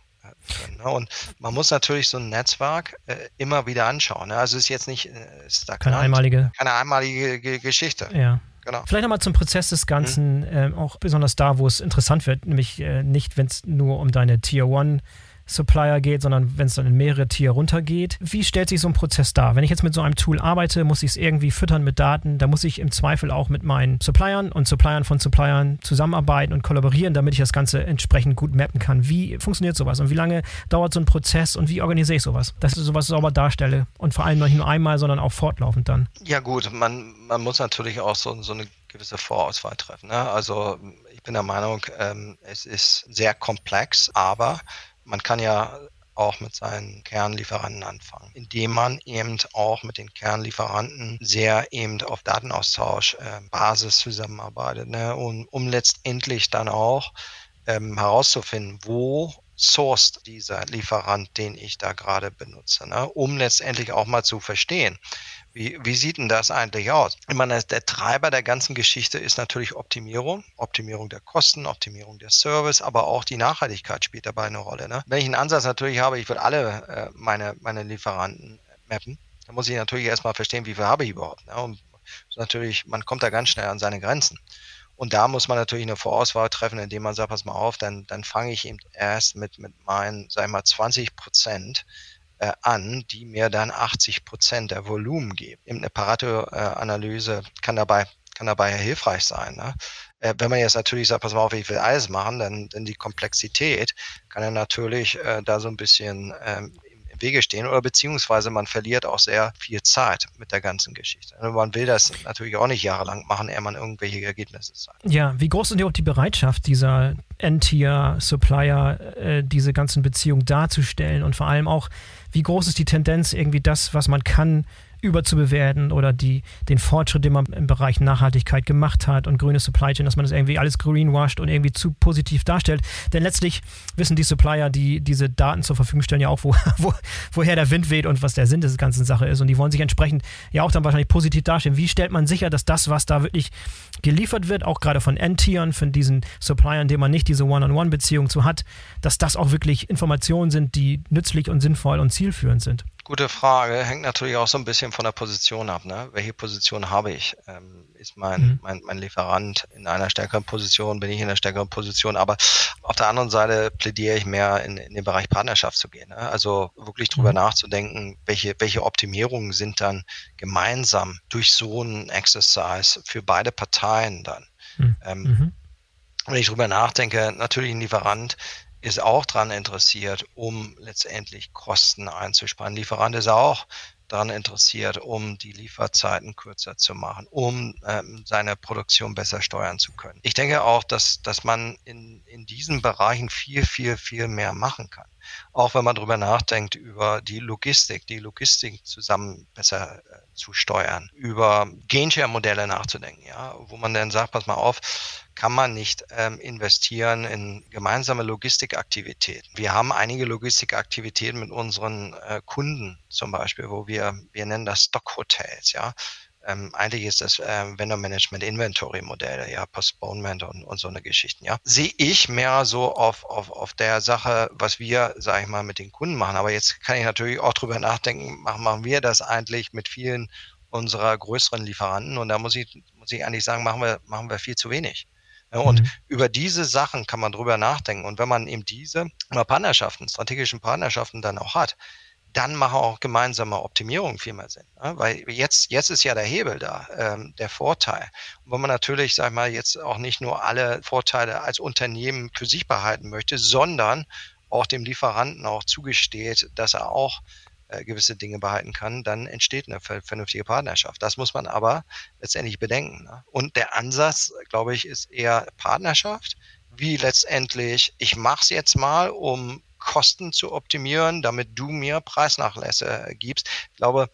Und man muss natürlich so ein Netzwerk äh, immer wieder anschauen. Ne? Also es ist jetzt nicht äh, stagnant, keine einmalige, keine einmalige Geschichte. Ja. Genau. Vielleicht nochmal zum Prozess des Ganzen, mhm. äh, auch besonders da, wo es interessant wird, nämlich äh, nicht, wenn es nur um deine Tier One Supplier geht, sondern wenn es dann in mehrere Tier runtergeht. Wie stellt sich so ein Prozess dar? Wenn ich jetzt mit so einem Tool arbeite, muss ich es irgendwie füttern mit Daten. Da muss ich im Zweifel auch mit meinen Suppliern und Suppliern von Suppliern zusammenarbeiten und kollaborieren, damit ich das Ganze entsprechend gut mappen kann. Wie funktioniert sowas und wie lange dauert so ein Prozess und wie organisiere ich sowas, dass ich sowas sauber darstelle und vor allem nicht nur einmal, sondern auch fortlaufend dann? Ja gut, man, man muss natürlich auch so, so eine gewisse Vorauswahl treffen. Ne? Also ich bin der Meinung, ähm, es ist sehr komplex, aber man kann ja auch mit seinen Kernlieferanten anfangen, indem man eben auch mit den Kernlieferanten sehr eben auf Datenaustausch äh, Basis zusammenarbeitet, ne? und um letztendlich dann auch ähm, herauszufinden, wo sourced dieser Lieferant, den ich da gerade benutze, ne? um letztendlich auch mal zu verstehen, wie, wie sieht denn das eigentlich aus? Ich meine, der Treiber der ganzen Geschichte ist natürlich Optimierung. Optimierung der Kosten, Optimierung der Service, aber auch die Nachhaltigkeit spielt dabei eine Rolle. Ne? Wenn ich einen Ansatz natürlich habe, ich will alle äh, meine, meine Lieferanten mappen, dann muss ich natürlich erstmal verstehen, wie viel habe ich überhaupt. Ne? Und natürlich, man kommt da ganz schnell an seine Grenzen. Und da muss man natürlich eine Vorauswahl treffen, indem man sagt, pass mal auf, dann, dann fange ich eben erst mit, mit meinen, sag ich mal, 20 Prozent äh, an, die mir dann 80 Prozent der Volumen geben. Eine Pareto-Analyse kann dabei kann dabei hilfreich sein. Ne? Äh, wenn man jetzt natürlich sagt, pass mal auf, ich will alles machen, dann, dann die Komplexität kann ja natürlich äh, da so ein bisschen ähm, Wege stehen oder beziehungsweise man verliert auch sehr viel Zeit mit der ganzen Geschichte. Und man will das natürlich auch nicht jahrelang machen, ehe man irgendwelche Ergebnisse zeigt. Ja, wie groß ist auch die Bereitschaft dieser N-Tier-Supplier, äh, diese ganzen Beziehungen darzustellen und vor allem auch, wie groß ist die Tendenz, irgendwie das, was man kann, überzubewerten oder die, den Fortschritt, den man im Bereich Nachhaltigkeit gemacht hat und grüne Supply Chain, dass man das irgendwie alles greenwashed und irgendwie zu positiv darstellt. Denn letztlich wissen die Supplier, die diese Daten zur Verfügung stellen, ja auch, wo, [LAUGHS] wo, woher der Wind weht und was der Sinn der ganzen Sache ist. Und die wollen sich entsprechend ja auch dann wahrscheinlich positiv darstellen. Wie stellt man sicher, dass das, was da wirklich geliefert wird, auch gerade von N-Tieren, von diesen Suppliern, denen man nicht diese One-on-One-Beziehung zu hat, dass das auch wirklich Informationen sind, die nützlich und sinnvoll und zielführend sind? Gute Frage. Hängt natürlich auch so ein bisschen von der Position ab. Ne? Welche Position habe ich? Ähm, ist mein, mhm. mein, mein Lieferant in einer stärkeren Position? Bin ich in einer stärkeren Position? Aber auf der anderen Seite plädiere ich mehr in, in den Bereich Partnerschaft zu gehen. Ne? Also wirklich drüber mhm. nachzudenken, welche, welche Optimierungen sind dann gemeinsam durch so ein Exercise für beide Parteien dann. Mhm. Ähm, mhm. wenn ich drüber nachdenke, natürlich ein Lieferant ist auch daran interessiert, um letztendlich Kosten einzusparen. Lieferant ist auch daran interessiert, um die Lieferzeiten kürzer zu machen, um ähm, seine Produktion besser steuern zu können. Ich denke auch, dass, dass man in, in diesen Bereichen viel, viel, viel mehr machen kann. Auch wenn man darüber nachdenkt, über die Logistik, die Logistik zusammen besser äh, zu steuern, über Genshare-Modelle nachzudenken, ja, wo man dann sagt, pass mal auf, kann man nicht ähm, investieren in gemeinsame Logistikaktivitäten. Wir haben einige Logistikaktivitäten mit unseren äh, Kunden zum Beispiel, wo wir, wir nennen das Stock-Hotels, ja. Ähm, eigentlich ist das äh, Vendor Management Inventory Modelle, ja, Postponement und, und so eine Geschichten, ja. Sehe ich mehr so auf, auf, auf der Sache, was wir, sage ich mal, mit den Kunden machen. Aber jetzt kann ich natürlich auch drüber nachdenken, machen, machen wir das eigentlich mit vielen unserer größeren Lieferanten? Und da muss ich, muss ich eigentlich sagen, machen wir, machen wir viel zu wenig. Und mhm. über diese Sachen kann man drüber nachdenken. Und wenn man eben diese Partnerschaften, strategischen Partnerschaften dann auch hat, dann machen auch gemeinsame Optimierungen viel mehr Sinn. Ne? Weil jetzt, jetzt ist ja der Hebel da, ähm, der Vorteil. Und wenn man natürlich, sag ich mal, jetzt auch nicht nur alle Vorteile als Unternehmen für sich behalten möchte, sondern auch dem Lieferanten auch zugesteht, dass er auch äh, gewisse Dinge behalten kann, dann entsteht eine vernünftige Partnerschaft. Das muss man aber letztendlich bedenken. Ne? Und der Ansatz, glaube ich, ist eher Partnerschaft, wie letztendlich, ich mache es jetzt mal, um Kosten zu optimieren, damit du mir Preisnachlässe gibst. Ich glaube,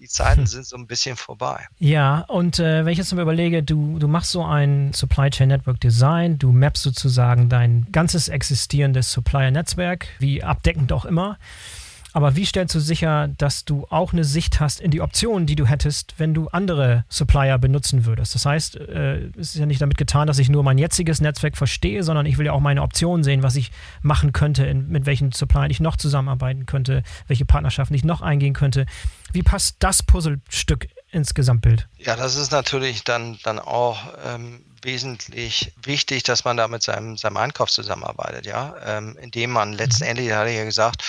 die Zeiten [LAUGHS] sind so ein bisschen vorbei. Ja, und äh, wenn ich jetzt mal überlege, du, du machst so ein Supply Chain Network Design, du mappst sozusagen dein ganzes existierendes Supplier-Netzwerk, wie abdeckend auch immer. Aber wie stellst du sicher, dass du auch eine Sicht hast in die Optionen, die du hättest, wenn du andere Supplier benutzen würdest? Das heißt, äh, es ist ja nicht damit getan, dass ich nur mein jetziges Netzwerk verstehe, sondern ich will ja auch meine Optionen sehen, was ich machen könnte, in, mit welchen Suppliern ich noch zusammenarbeiten könnte, welche Partnerschaften ich noch eingehen könnte. Wie passt das Puzzlestück ins Gesamtbild? Ja, das ist natürlich dann, dann auch ähm, wesentlich wichtig, dass man da mit seinem, seinem Einkauf zusammenarbeitet, ja, ähm, indem man letztendlich, hatte ich ja gesagt,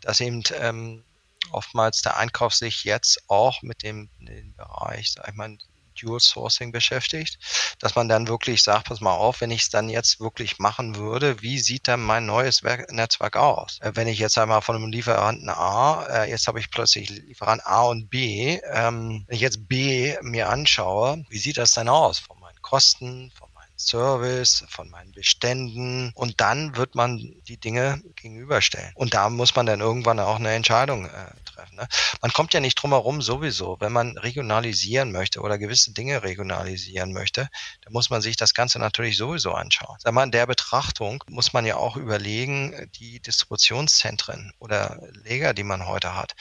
dass eben ähm, oftmals der Einkauf sich jetzt auch mit dem, dem Bereich, sag ich mal, Dual Sourcing beschäftigt, dass man dann wirklich sagt, pass mal auf, wenn ich es dann jetzt wirklich machen würde, wie sieht dann mein neues Werk Netzwerk aus? Äh, wenn ich jetzt einmal von einem Lieferanten A, äh, jetzt habe ich plötzlich Lieferant A und B, ähm, wenn ich jetzt B mir anschaue, wie sieht das denn aus von meinen Kosten, von Service, von meinen Beständen und dann wird man die Dinge gegenüberstellen. Und da muss man dann irgendwann auch eine Entscheidung äh, treffen. Ne? Man kommt ja nicht drum herum sowieso, wenn man regionalisieren möchte oder gewisse Dinge regionalisieren möchte, dann muss man sich das Ganze natürlich sowieso anschauen. Sag mal, in der Betrachtung muss man ja auch überlegen, die Distributionszentren oder Lager, die man heute hat,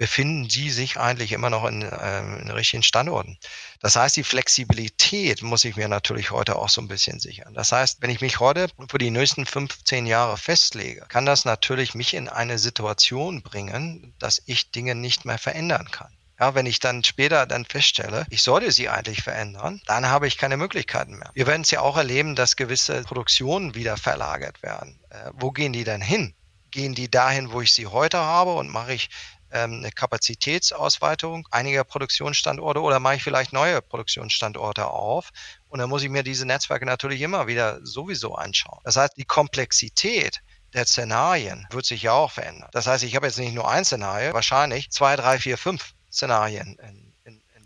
befinden die sich eigentlich immer noch in, äh, in richtigen Standorten. Das heißt, die Flexibilität muss ich mir natürlich heute auch so ein bisschen sichern. Das heißt, wenn ich mich heute für die nächsten 15 Jahre festlege, kann das natürlich mich in eine Situation bringen, dass ich Dinge nicht mehr verändern kann. Ja, wenn ich dann später dann feststelle, ich sollte sie eigentlich verändern, dann habe ich keine Möglichkeiten mehr. Wir werden es ja auch erleben, dass gewisse Produktionen wieder verlagert werden. Äh, wo gehen die denn hin? Gehen die dahin, wo ich sie heute habe und mache ich ähm, eine Kapazitätsausweitung einiger Produktionsstandorte oder mache ich vielleicht neue Produktionsstandorte auf? Und dann muss ich mir diese Netzwerke natürlich immer wieder sowieso anschauen. Das heißt, die Komplexität der Szenarien wird sich ja auch verändern. Das heißt, ich habe jetzt nicht nur ein Szenario, wahrscheinlich zwei, drei, vier, fünf Szenarien in,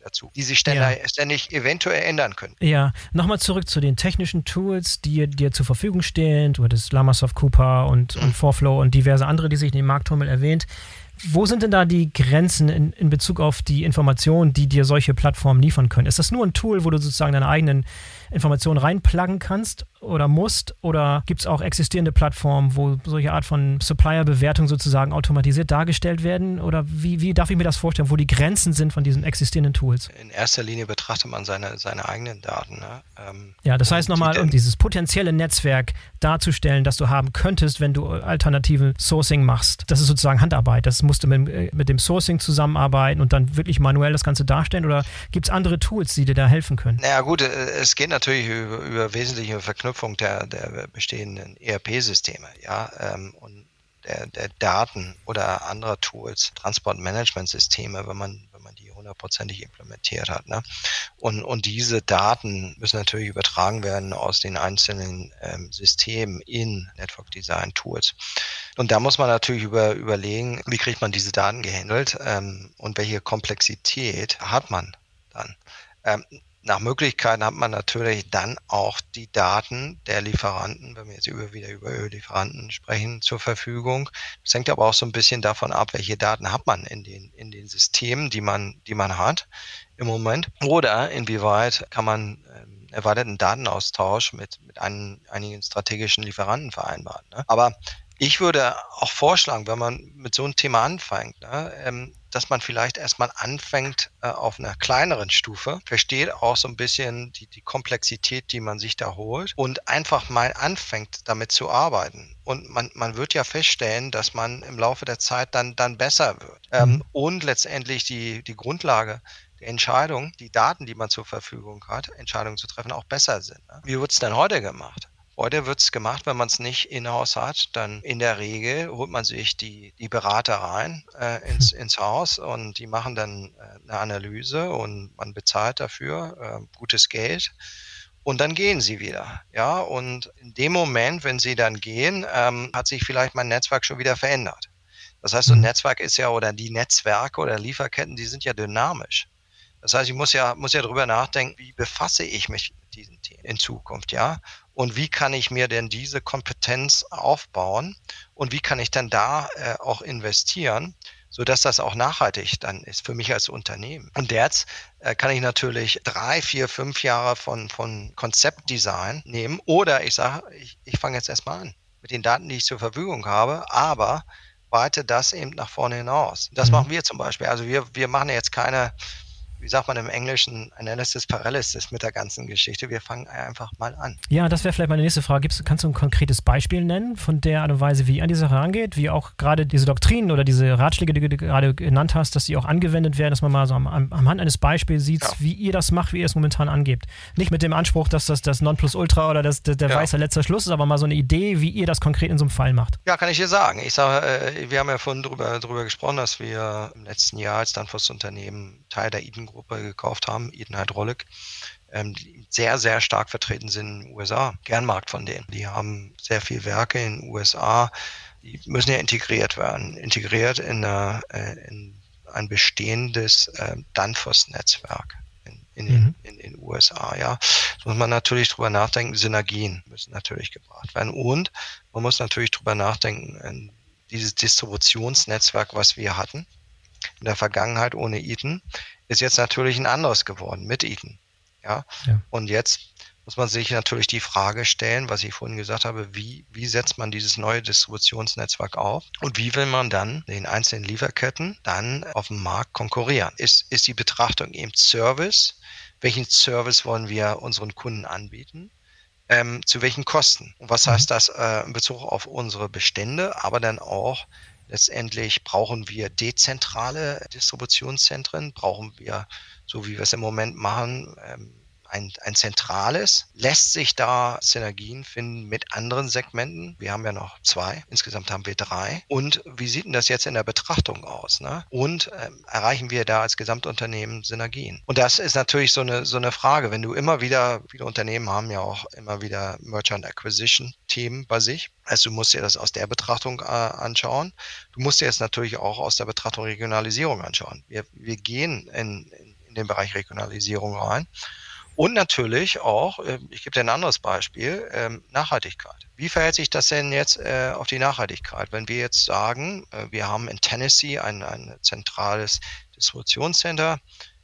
dazu, die sich ständig, ja. ständig eventuell ändern können. Ja, nochmal zurück zu den technischen Tools, die dir zur Verfügung stehen. Du hattest Lamasoft Cooper und, mhm. und Forflow und diverse andere, die sich in dem Markttummel erwähnt. Wo sind denn da die Grenzen in, in Bezug auf die Informationen, die dir solche Plattformen liefern können? Ist das nur ein Tool, wo du sozusagen deine eigenen Informationen reinpluggen kannst oder musst? Oder gibt es auch existierende Plattformen, wo solche Art von Supplier-Bewertung sozusagen automatisiert dargestellt werden? Oder wie, wie darf ich mir das vorstellen, wo die Grenzen sind von diesen existierenden Tools? In erster Linie betrachtet man seine, seine eigenen Daten. Ne? Ähm, ja, das heißt nochmal, um dieses potenzielle Netzwerk darzustellen, das du haben könntest, wenn du alternative Sourcing machst. Das ist sozusagen Handarbeit. Das musst du mit, äh, mit dem Sourcing zusammenarbeiten und dann wirklich manuell das Ganze darstellen? Oder gibt es andere Tools, die dir da helfen können? Naja gut, äh, es geht natürlich über, über wesentliche Verknüpfung der, der bestehenden ERP-Systeme, ja, ähm, und der, der Daten oder anderer Tools, Transportmanagementsysteme, wenn man, wenn man die hundertprozentig implementiert hat. Ne? Und, und diese Daten müssen natürlich übertragen werden aus den einzelnen ähm, Systemen in Network Design Tools. Und da muss man natürlich über, überlegen, wie kriegt man diese Daten gehandelt ähm, und welche Komplexität hat man dann. Ähm, nach Möglichkeiten hat man natürlich dann auch die Daten der Lieferanten, wenn wir jetzt über, wieder über Lieferanten sprechen, zur Verfügung. Das hängt aber auch so ein bisschen davon ab, welche Daten hat man in den, in den Systemen, die man, die man hat im Moment. Oder inwieweit kann man ähm, erweiterten Datenaustausch mit, mit ein, einigen strategischen Lieferanten vereinbaren. Ne? Aber ich würde auch vorschlagen, wenn man mit so einem Thema anfängt, ne, ähm, dass man vielleicht erstmal anfängt äh, auf einer kleineren Stufe, versteht auch so ein bisschen die, die Komplexität, die man sich da holt und einfach mal anfängt, damit zu arbeiten. Und man, man wird ja feststellen, dass man im Laufe der Zeit dann, dann besser wird. Ähm, mhm. und letztendlich die, die Grundlage der Entscheidung, die Daten, die man zur Verfügung hat, Entscheidungen zu treffen, auch besser sind. Ne? Wie wird es denn heute gemacht? Heute wird es gemacht, wenn man es nicht in-house hat, dann in der Regel holt man sich die, die Berater rein äh, ins, [LAUGHS] ins Haus und die machen dann äh, eine Analyse und man bezahlt dafür äh, gutes Geld und dann gehen sie wieder. Ja, und in dem Moment, wenn sie dann gehen, ähm, hat sich vielleicht mein Netzwerk schon wieder verändert. Das heißt, so ein mhm. Netzwerk ist ja oder die Netzwerke oder Lieferketten, die sind ja dynamisch. Das heißt, ich muss ja, muss ja drüber nachdenken, wie befasse ich mich mit diesen Themen in Zukunft, ja? Und wie kann ich mir denn diese Kompetenz aufbauen und wie kann ich dann da äh, auch investieren, so dass das auch nachhaltig dann ist für mich als Unternehmen. Und jetzt äh, kann ich natürlich drei, vier, fünf Jahre von, von Konzeptdesign nehmen oder ich sage, ich, ich fange jetzt erstmal an mit den Daten, die ich zur Verfügung habe, aber weite das eben nach vorne hinaus. Das mhm. machen wir zum Beispiel. Also wir, wir machen jetzt keine wie sagt man im Englischen, Analysis Paralysis mit der ganzen Geschichte. Wir fangen einfach mal an. Ja, das wäre vielleicht meine nächste Frage. Gibt's, kannst du ein konkretes Beispiel nennen von der Art und Weise, wie ihr an die Sache rangeht, wie auch gerade diese Doktrinen oder diese Ratschläge, die du gerade genannt hast, dass die auch angewendet werden, dass man mal so am, am, am Hand eines Beispiels sieht, ja. wie ihr das macht, wie ihr es momentan angebt. Nicht mit dem Anspruch, dass das das Nonplusultra oder das, der, der ja. weiße letzter Schluss ist, aber mal so eine Idee, wie ihr das konkret in so einem Fall macht. Ja, kann ich dir sagen. Ich sage, äh, wir haben ja vorhin drüber, drüber gesprochen, dass wir im letzten Jahr als Danfoss-Unternehmen Teil der Eden Gruppe gekauft haben, Eden Hydraulic, ähm, die sehr, sehr stark vertreten sind in den USA. Kernmarkt von denen. Die haben sehr viel Werke in den USA. Die müssen ja integriert werden. Integriert in, eine, äh, in ein bestehendes äh, Danfoss-Netzwerk in, in, mhm. in, in, den USA. Ja, da muss man natürlich drüber nachdenken. Synergien müssen natürlich gebracht werden. Und man muss natürlich drüber nachdenken, dieses Distributionsnetzwerk, was wir hatten, in der Vergangenheit ohne Eaton, ist jetzt natürlich ein anderes geworden mit Eaton. Ja? ja. Und jetzt muss man sich natürlich die Frage stellen, was ich vorhin gesagt habe, wie, wie setzt man dieses neue Distributionsnetzwerk auf und wie will man dann den einzelnen Lieferketten dann auf dem Markt konkurrieren? Ist, ist die Betrachtung eben Service? Welchen Service wollen wir unseren Kunden anbieten? Ähm, zu welchen Kosten? Und was mhm. heißt das äh, in Bezug auf unsere Bestände, aber dann auch Letztendlich brauchen wir dezentrale Distributionszentren, brauchen wir, so wie wir es im Moment machen, ähm, ein, ein zentrales. Lässt sich da Synergien finden mit anderen Segmenten? Wir haben ja noch zwei, insgesamt haben wir drei. Und wie sieht denn das jetzt in der Betrachtung aus? Ne? Und ähm, erreichen wir da als Gesamtunternehmen Synergien? Und das ist natürlich so eine, so eine Frage, wenn du immer wieder, viele Unternehmen haben ja auch immer wieder Merchant Acquisition Themen bei sich. Also du musst dir das aus der Betrachtung äh, anschauen. Du musst dir jetzt natürlich auch aus der Betrachtung Regionalisierung anschauen. Wir, wir gehen in, in, in den Bereich Regionalisierung rein Und natürlich auch, äh, ich gebe dir ein anderes Beispiel, ähm, Nachhaltigkeit. Wie verhält sich das denn jetzt äh, auf die Nachhaltigkeit? Wenn wir jetzt sagen, äh, wir haben in Tennessee ein, ein zentrales Distributionscenter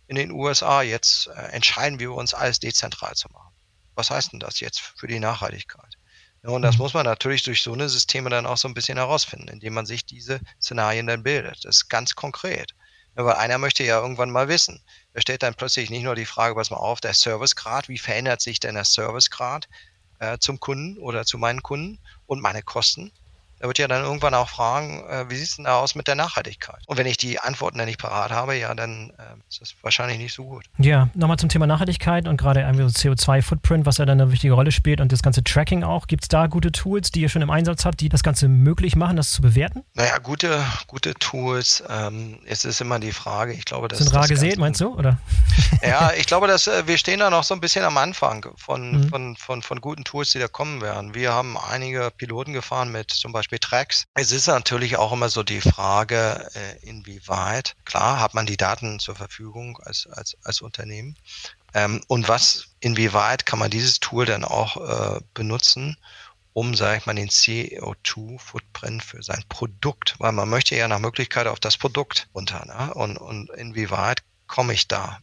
in den USA, jetzt entscheiden wir uns, alles dezentral zu machen. Was heißt denn das jetzt für die Nachhaltigkeit? Und das mhm. muss man natürlich durch so eine Systeme dann auch so ein bisschen herausfinden, indem man sich diese Szenarien dann bildet. Das ist ganz konkret. Weil einer möchte ja irgendwann mal wissen. Da stellt dann plötzlich nicht nur die Frage, pass mal auf, der Servicegrad, wie verändert sich denn der Servicegrad äh, zum Kunden oder zu meinen Kunden und meine Kosten, er wird ja dann irgendwann auch fragen, äh, wie sieht es denn da aus mit der Nachhaltigkeit? Und wenn ich die Antworten dann nicht parat habe, ja, dann äh, ist das wahrscheinlich nicht so gut. Ja, nochmal zum Thema Nachhaltigkeit und gerade irgendwie so CO2-Footprint, was ja dann eine wichtige Rolle spielt und das ganze Tracking auch. Gibt es da gute Tools, die ihr schon im Einsatz habt, die das Ganze möglich machen, das zu bewerten? Naja, gute, gute Tools. Ähm, es ist immer die Frage, ich glaube, das Sind rar gesät, meinst du? Oder? [LAUGHS] Ja, ich glaube, dass äh, wir stehen da noch so ein bisschen am Anfang von, mhm. von, von, von guten Tools, die da kommen werden. Wir haben einige Piloten gefahren mit zum Beispiel Tracks. Es ist natürlich auch immer so die Frage, äh, inwieweit, klar, hat man die Daten zur Verfügung als, als, als Unternehmen. Ähm, und was, inwieweit kann man dieses Tool dann auch äh, benutzen, um, sage ich mal, den CO2-Footprint für sein Produkt, weil man möchte ja nach Möglichkeit auf das Produkt runter. Ne? Und, und inwieweit komme ich da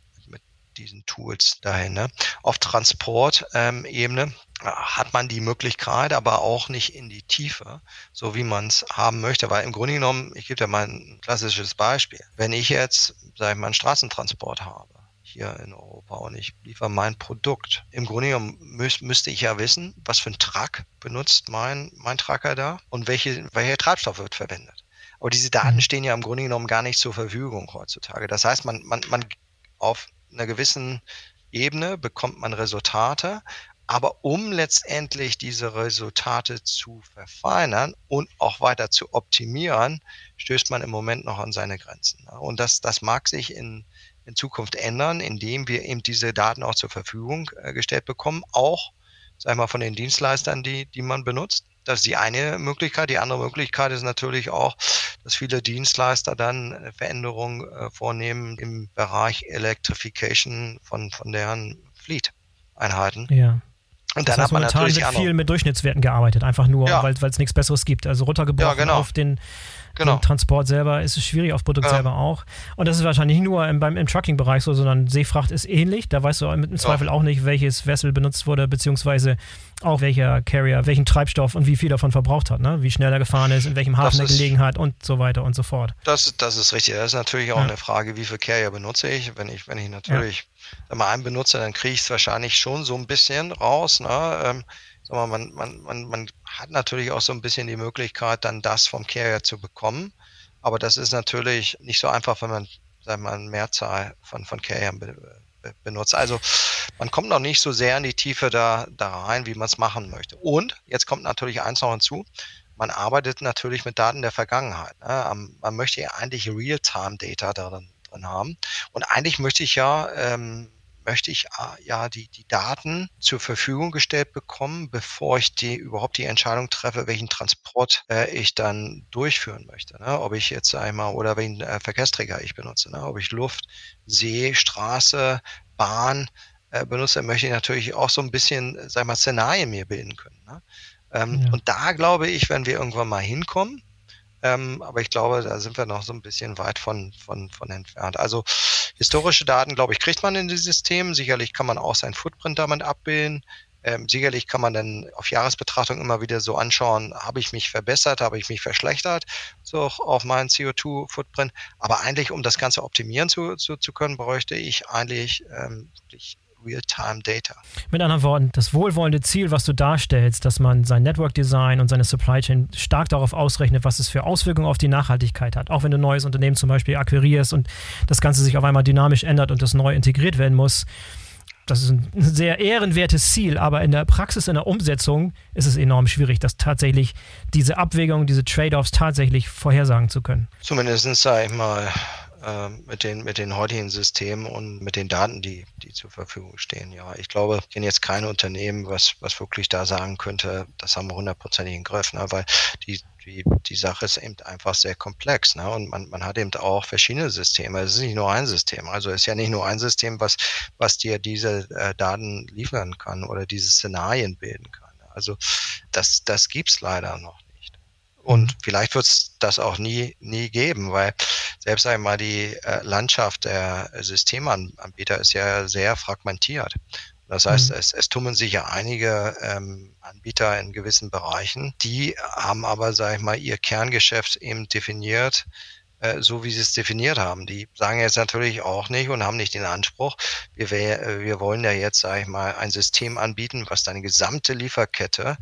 diesen Tools dahin. Ne? Auf Transportebene hat man die Möglichkeit, aber auch nicht in die Tiefe, so wie man es haben möchte. Weil im Grunde genommen, ich gebe dir mal ein klassisches Beispiel. Wenn ich jetzt, sage ich mal, einen Straßentransport habe, hier in Europa und ich liefere mein Produkt. Im Grunde genommen müß, müsste ich ja wissen, was für ein Truck benutzt mein, mein Tracker da und welche, welcher Treibstoff wird verwendet. Aber diese Daten mhm. stehen ja im Grunde genommen gar nicht zur Verfügung heutzutage. Das heißt, man, man, man auf einer gewissen Ebene bekommt man Resultate, aber um letztendlich diese Resultate zu verfeinern und auch weiter zu optimieren, stößt man im Moment noch an seine Grenzen. Und das, das mag sich in, in Zukunft ändern, indem wir eben diese Daten auch zur Verfügung äh, gestellt bekommen, auch, sag ich mal, von den Dienstleistern, die, die man benutzt. Das ist die eine Möglichkeit. Die andere Möglichkeit ist natürlich auch, dass viele Dienstleister dann Veränderungen äh, vornehmen im Bereich Electrification von, von deren Fleet-Einheiten. Ja. Und dann das heißt, hat man natürlich wird viel mit Durchschnittswerten gearbeitet, einfach nur, ja. weil es nichts Besseres gibt. Also runtergebrochen ja, genau. auf den Genau. Im Transport selber ist es schwierig, auf Produkt ja. selber auch. Und das ist wahrscheinlich nicht nur im, beim, im Trucking-Bereich so, sondern Seefracht ist ähnlich. Da weißt du im Zweifel auch nicht, welches Vessel benutzt wurde, beziehungsweise auch welcher Carrier, welchen Treibstoff und wie viel davon verbraucht hat, ne? wie schnell er gefahren ist, in welchem Hafen er gelegen hat und so weiter und so fort. Das, das ist richtig. Das ist natürlich auch eine Frage, wie viel Carrier benutze ich. Wenn ich, wenn ich natürlich ja. mal einen benutze, dann kriege ich es wahrscheinlich schon so ein bisschen raus. Ne? Ähm, mal, man, man, man, man hat natürlich auch so ein bisschen die Möglichkeit, dann das vom Carrier zu bekommen. Aber das ist natürlich nicht so einfach, wenn man, sagen mal, eine Mehrzahl von, von Carriern be, be, benutzt. Also man kommt noch nicht so sehr in die Tiefe da, da rein, wie man es machen möchte. Und jetzt kommt natürlich eins noch hinzu. Man arbeitet natürlich mit Daten der Vergangenheit. Ne? Man möchte ja eigentlich Real-Time-Data darin drin haben. Und eigentlich möchte ich ja ähm, möchte ich äh, ja die, die Daten zur Verfügung gestellt bekommen, bevor ich die überhaupt die Entscheidung treffe, welchen Transport äh, ich dann durchführen möchte. Ne? Ob ich jetzt einmal oder welchen äh, Verkehrsträger ich benutze, ne? ob ich Luft, See, Straße, Bahn äh, benutze, möchte ich natürlich auch so ein bisschen, sag mal, Szenarien mir bilden können. Ne? Ähm, ja. Und da glaube ich, wenn wir irgendwann mal hinkommen, ähm, aber ich glaube, da sind wir noch so ein bisschen weit von, von, von entfernt. Also historische Daten, glaube ich, kriegt man in die Systeme. Sicherlich kann man auch sein Footprint damit abbilden. Ähm, sicherlich kann man dann auf Jahresbetrachtung immer wieder so anschauen, habe ich mich verbessert, habe ich mich verschlechtert, so auf meinen CO2-Footprint. Aber eigentlich, um das Ganze optimieren zu, zu, zu können, bräuchte ich eigentlich ähm, wirklich Real-Time-Data. Mit anderen Worten, das wohlwollende Ziel, was du darstellst, dass man sein Network-Design und seine Supply Chain stark darauf ausrechnet, was es für Auswirkungen auf die Nachhaltigkeit hat. Auch wenn du ein neues Unternehmen zum Beispiel akquirierst und das Ganze sich auf einmal dynamisch ändert und das neu integriert werden muss. Das ist ein sehr ehrenwertes Ziel, aber in der Praxis, in der Umsetzung ist es enorm schwierig, das tatsächlich, diese Abwägungen, diese Trade-offs tatsächlich vorhersagen zu können. Zumindest, sage ich mal, äh, mit, den, mit den heutigen Systemen und mit den Daten, die, die zur Verfügung stehen. Ja, ich glaube, ich kenne jetzt kein Unternehmen, was, was wirklich da sagen könnte, das haben wir hundertprozentig im Griff, ne? weil die, die, die Sache ist eben einfach sehr komplex. Ne? Und man, man hat eben auch verschiedene Systeme. Es ist nicht nur ein System. Also es ist ja nicht nur ein System, was, was dir diese äh, Daten liefern kann oder diese Szenarien bilden kann. Also das, das gibt's leider noch. Und vielleicht wird es das auch nie, nie geben, weil selbst einmal die äh, Landschaft der Systemanbieter ist ja sehr fragmentiert. Das heißt, mhm. es, es tummeln sich ja einige ähm, Anbieter in gewissen Bereichen, die haben aber, sage ich mal, ihr Kerngeschäft eben definiert, äh, so wie sie es definiert haben. Die sagen jetzt natürlich auch nicht und haben nicht den Anspruch, wir, wir wollen ja jetzt, sage ich mal, ein System anbieten, was deine gesamte Lieferkette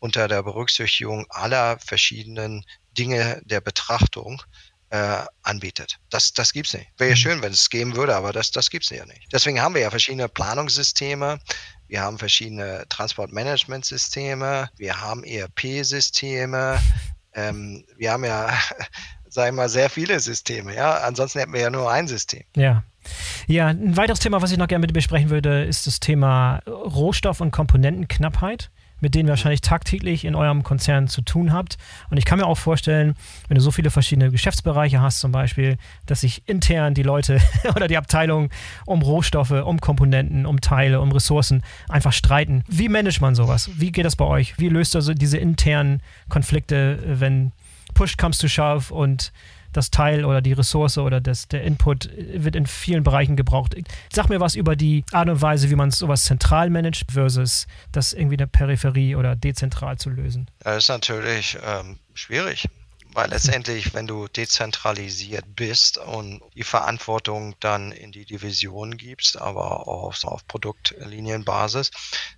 unter der Berücksichtigung aller verschiedenen Dinge der Betrachtung äh, anbietet. Das, das gibt's nicht. Wäre ja mhm. schön, wenn es geben würde, aber das, das gibt's ja nicht. Deswegen haben wir ja verschiedene Planungssysteme. Wir haben verschiedene Transportmanagementsysteme. Wir haben ERP-Systeme. Ähm, wir haben ja, [LAUGHS] sagen wir mal, sehr viele Systeme. Ja, ansonsten hätten wir ja nur ein System. Ja. Ja, ein weiteres Thema, was ich noch gerne mit dir besprechen würde, ist das Thema Rohstoff- und Komponentenknappheit mit denen wahrscheinlich tagtäglich in eurem Konzern zu tun habt. Und ich kann mir auch vorstellen, wenn du so viele verschiedene Geschäftsbereiche hast, zum Beispiel, dass sich intern die Leute [LAUGHS] oder die Abteilungen um Rohstoffe, um Komponenten, um Teile, um Ressourcen einfach streiten. Wie managt man sowas? Wie geht das bei euch? Wie löst ihr so diese internen Konflikte, wenn Push comes to shove und das Teil oder die Ressource oder das, der Input wird in vielen Bereichen gebraucht. Sag mir was über die Art und Weise, wie man sowas zentral managt versus das irgendwie in der Peripherie oder dezentral zu lösen. Das ist natürlich ähm, schwierig. Weil letztendlich, wenn du dezentralisiert bist und die Verantwortung dann in die Division gibst, aber auf, auf Produktlinienbasis,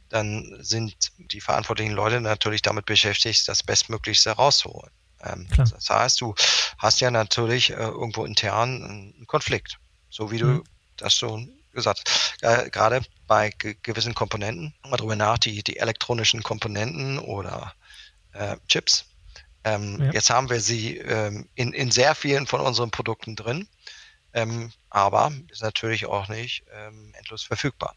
dann sind die verantwortlichen Leute natürlich damit beschäftigt, das Bestmöglichste rauszuholen. Ähm, das heißt, du hast ja natürlich äh, irgendwo intern einen Konflikt, so wie du mhm. das schon gesagt hast. Äh, gerade bei ge gewissen Komponenten, mal drüber nach, die, die elektronischen Komponenten oder äh, Chips. Ähm, ja. Jetzt haben wir sie ähm, in, in sehr vielen von unseren Produkten drin. Ähm, aber ist natürlich auch nicht ähm, endlos verfügbar.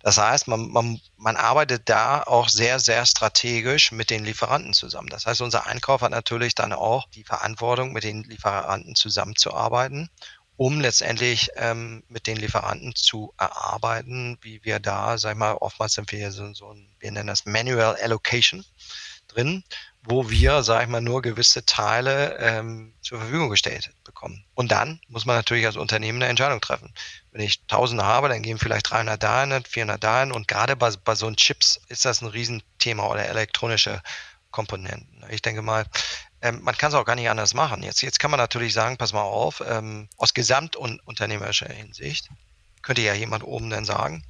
Das heißt, man, man, man arbeitet da auch sehr, sehr strategisch mit den Lieferanten zusammen. Das heißt, unser Einkauf hat natürlich dann auch die Verantwortung, mit den Lieferanten zusammenzuarbeiten, um letztendlich ähm, mit den Lieferanten zu erarbeiten, wie wir da, sag ich mal, oftmals sind wir so, so ein, wir nennen das Manual Allocation drin, wo wir, sag ich mal, nur gewisse Teile ähm, zur Verfügung gestellt bekommen. Und dann muss man natürlich als Unternehmen eine Entscheidung treffen. Wenn ich Tausende habe, dann gehen vielleicht 300 dahin, 400 dahin. Und gerade bei, bei so Chips ist das ein Riesenthema oder elektronische Komponenten. Ich denke mal, ähm, man kann es auch gar nicht anders machen. Jetzt, jetzt kann man natürlich sagen, pass mal auf, ähm, aus gesamtunternehmerischer Hinsicht könnte ja jemand oben dann sagen,